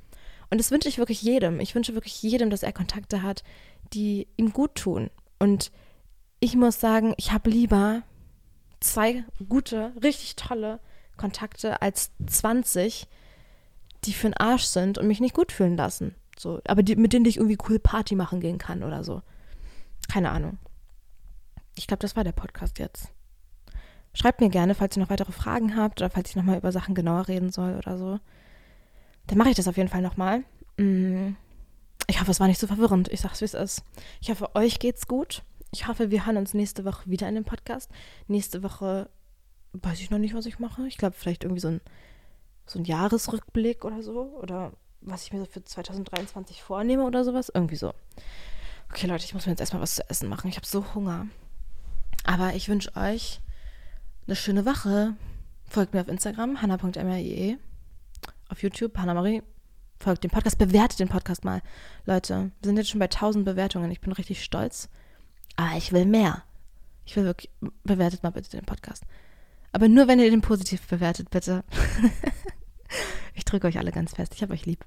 Und das wünsche ich wirklich jedem. Ich wünsche wirklich jedem, dass er Kontakte hat, die ihm gut tun. Und ich muss sagen, ich habe lieber zwei gute, richtig tolle Kontakte als 20, die für den Arsch sind und mich nicht gut fühlen lassen. So, aber die, mit denen ich irgendwie cool Party machen gehen kann oder so. Keine Ahnung. Ich glaube, das war der Podcast jetzt. Schreibt mir gerne, falls ihr noch weitere Fragen habt oder falls ich nochmal über Sachen genauer reden soll oder so dann mache ich das auf jeden Fall nochmal. Mm. Ich hoffe, es war nicht so verwirrend. Ich sag's, wie es ist. Ich hoffe, euch geht's gut. Ich hoffe, wir hören uns nächste Woche wieder in dem Podcast. Nächste Woche weiß ich noch nicht, was ich mache. Ich glaube, vielleicht irgendwie so ein, so ein Jahresrückblick oder so. Oder was ich mir so für 2023 vornehme oder sowas. Irgendwie so. Okay, Leute, ich muss mir jetzt erstmal was zu essen machen. Ich habe so Hunger. Aber ich wünsche euch eine schöne Woche. Folgt mir auf Instagram, hanna.mrie auf YouTube, Hanna-Marie, folgt dem Podcast, bewertet den Podcast mal. Leute, wir sind jetzt schon bei 1000 Bewertungen. Ich bin richtig stolz. Aber ich will mehr. Ich will wirklich, bewertet mal bitte den Podcast. Aber nur, wenn ihr den positiv bewertet, bitte. ich drücke euch alle ganz fest. Ich habe euch lieb.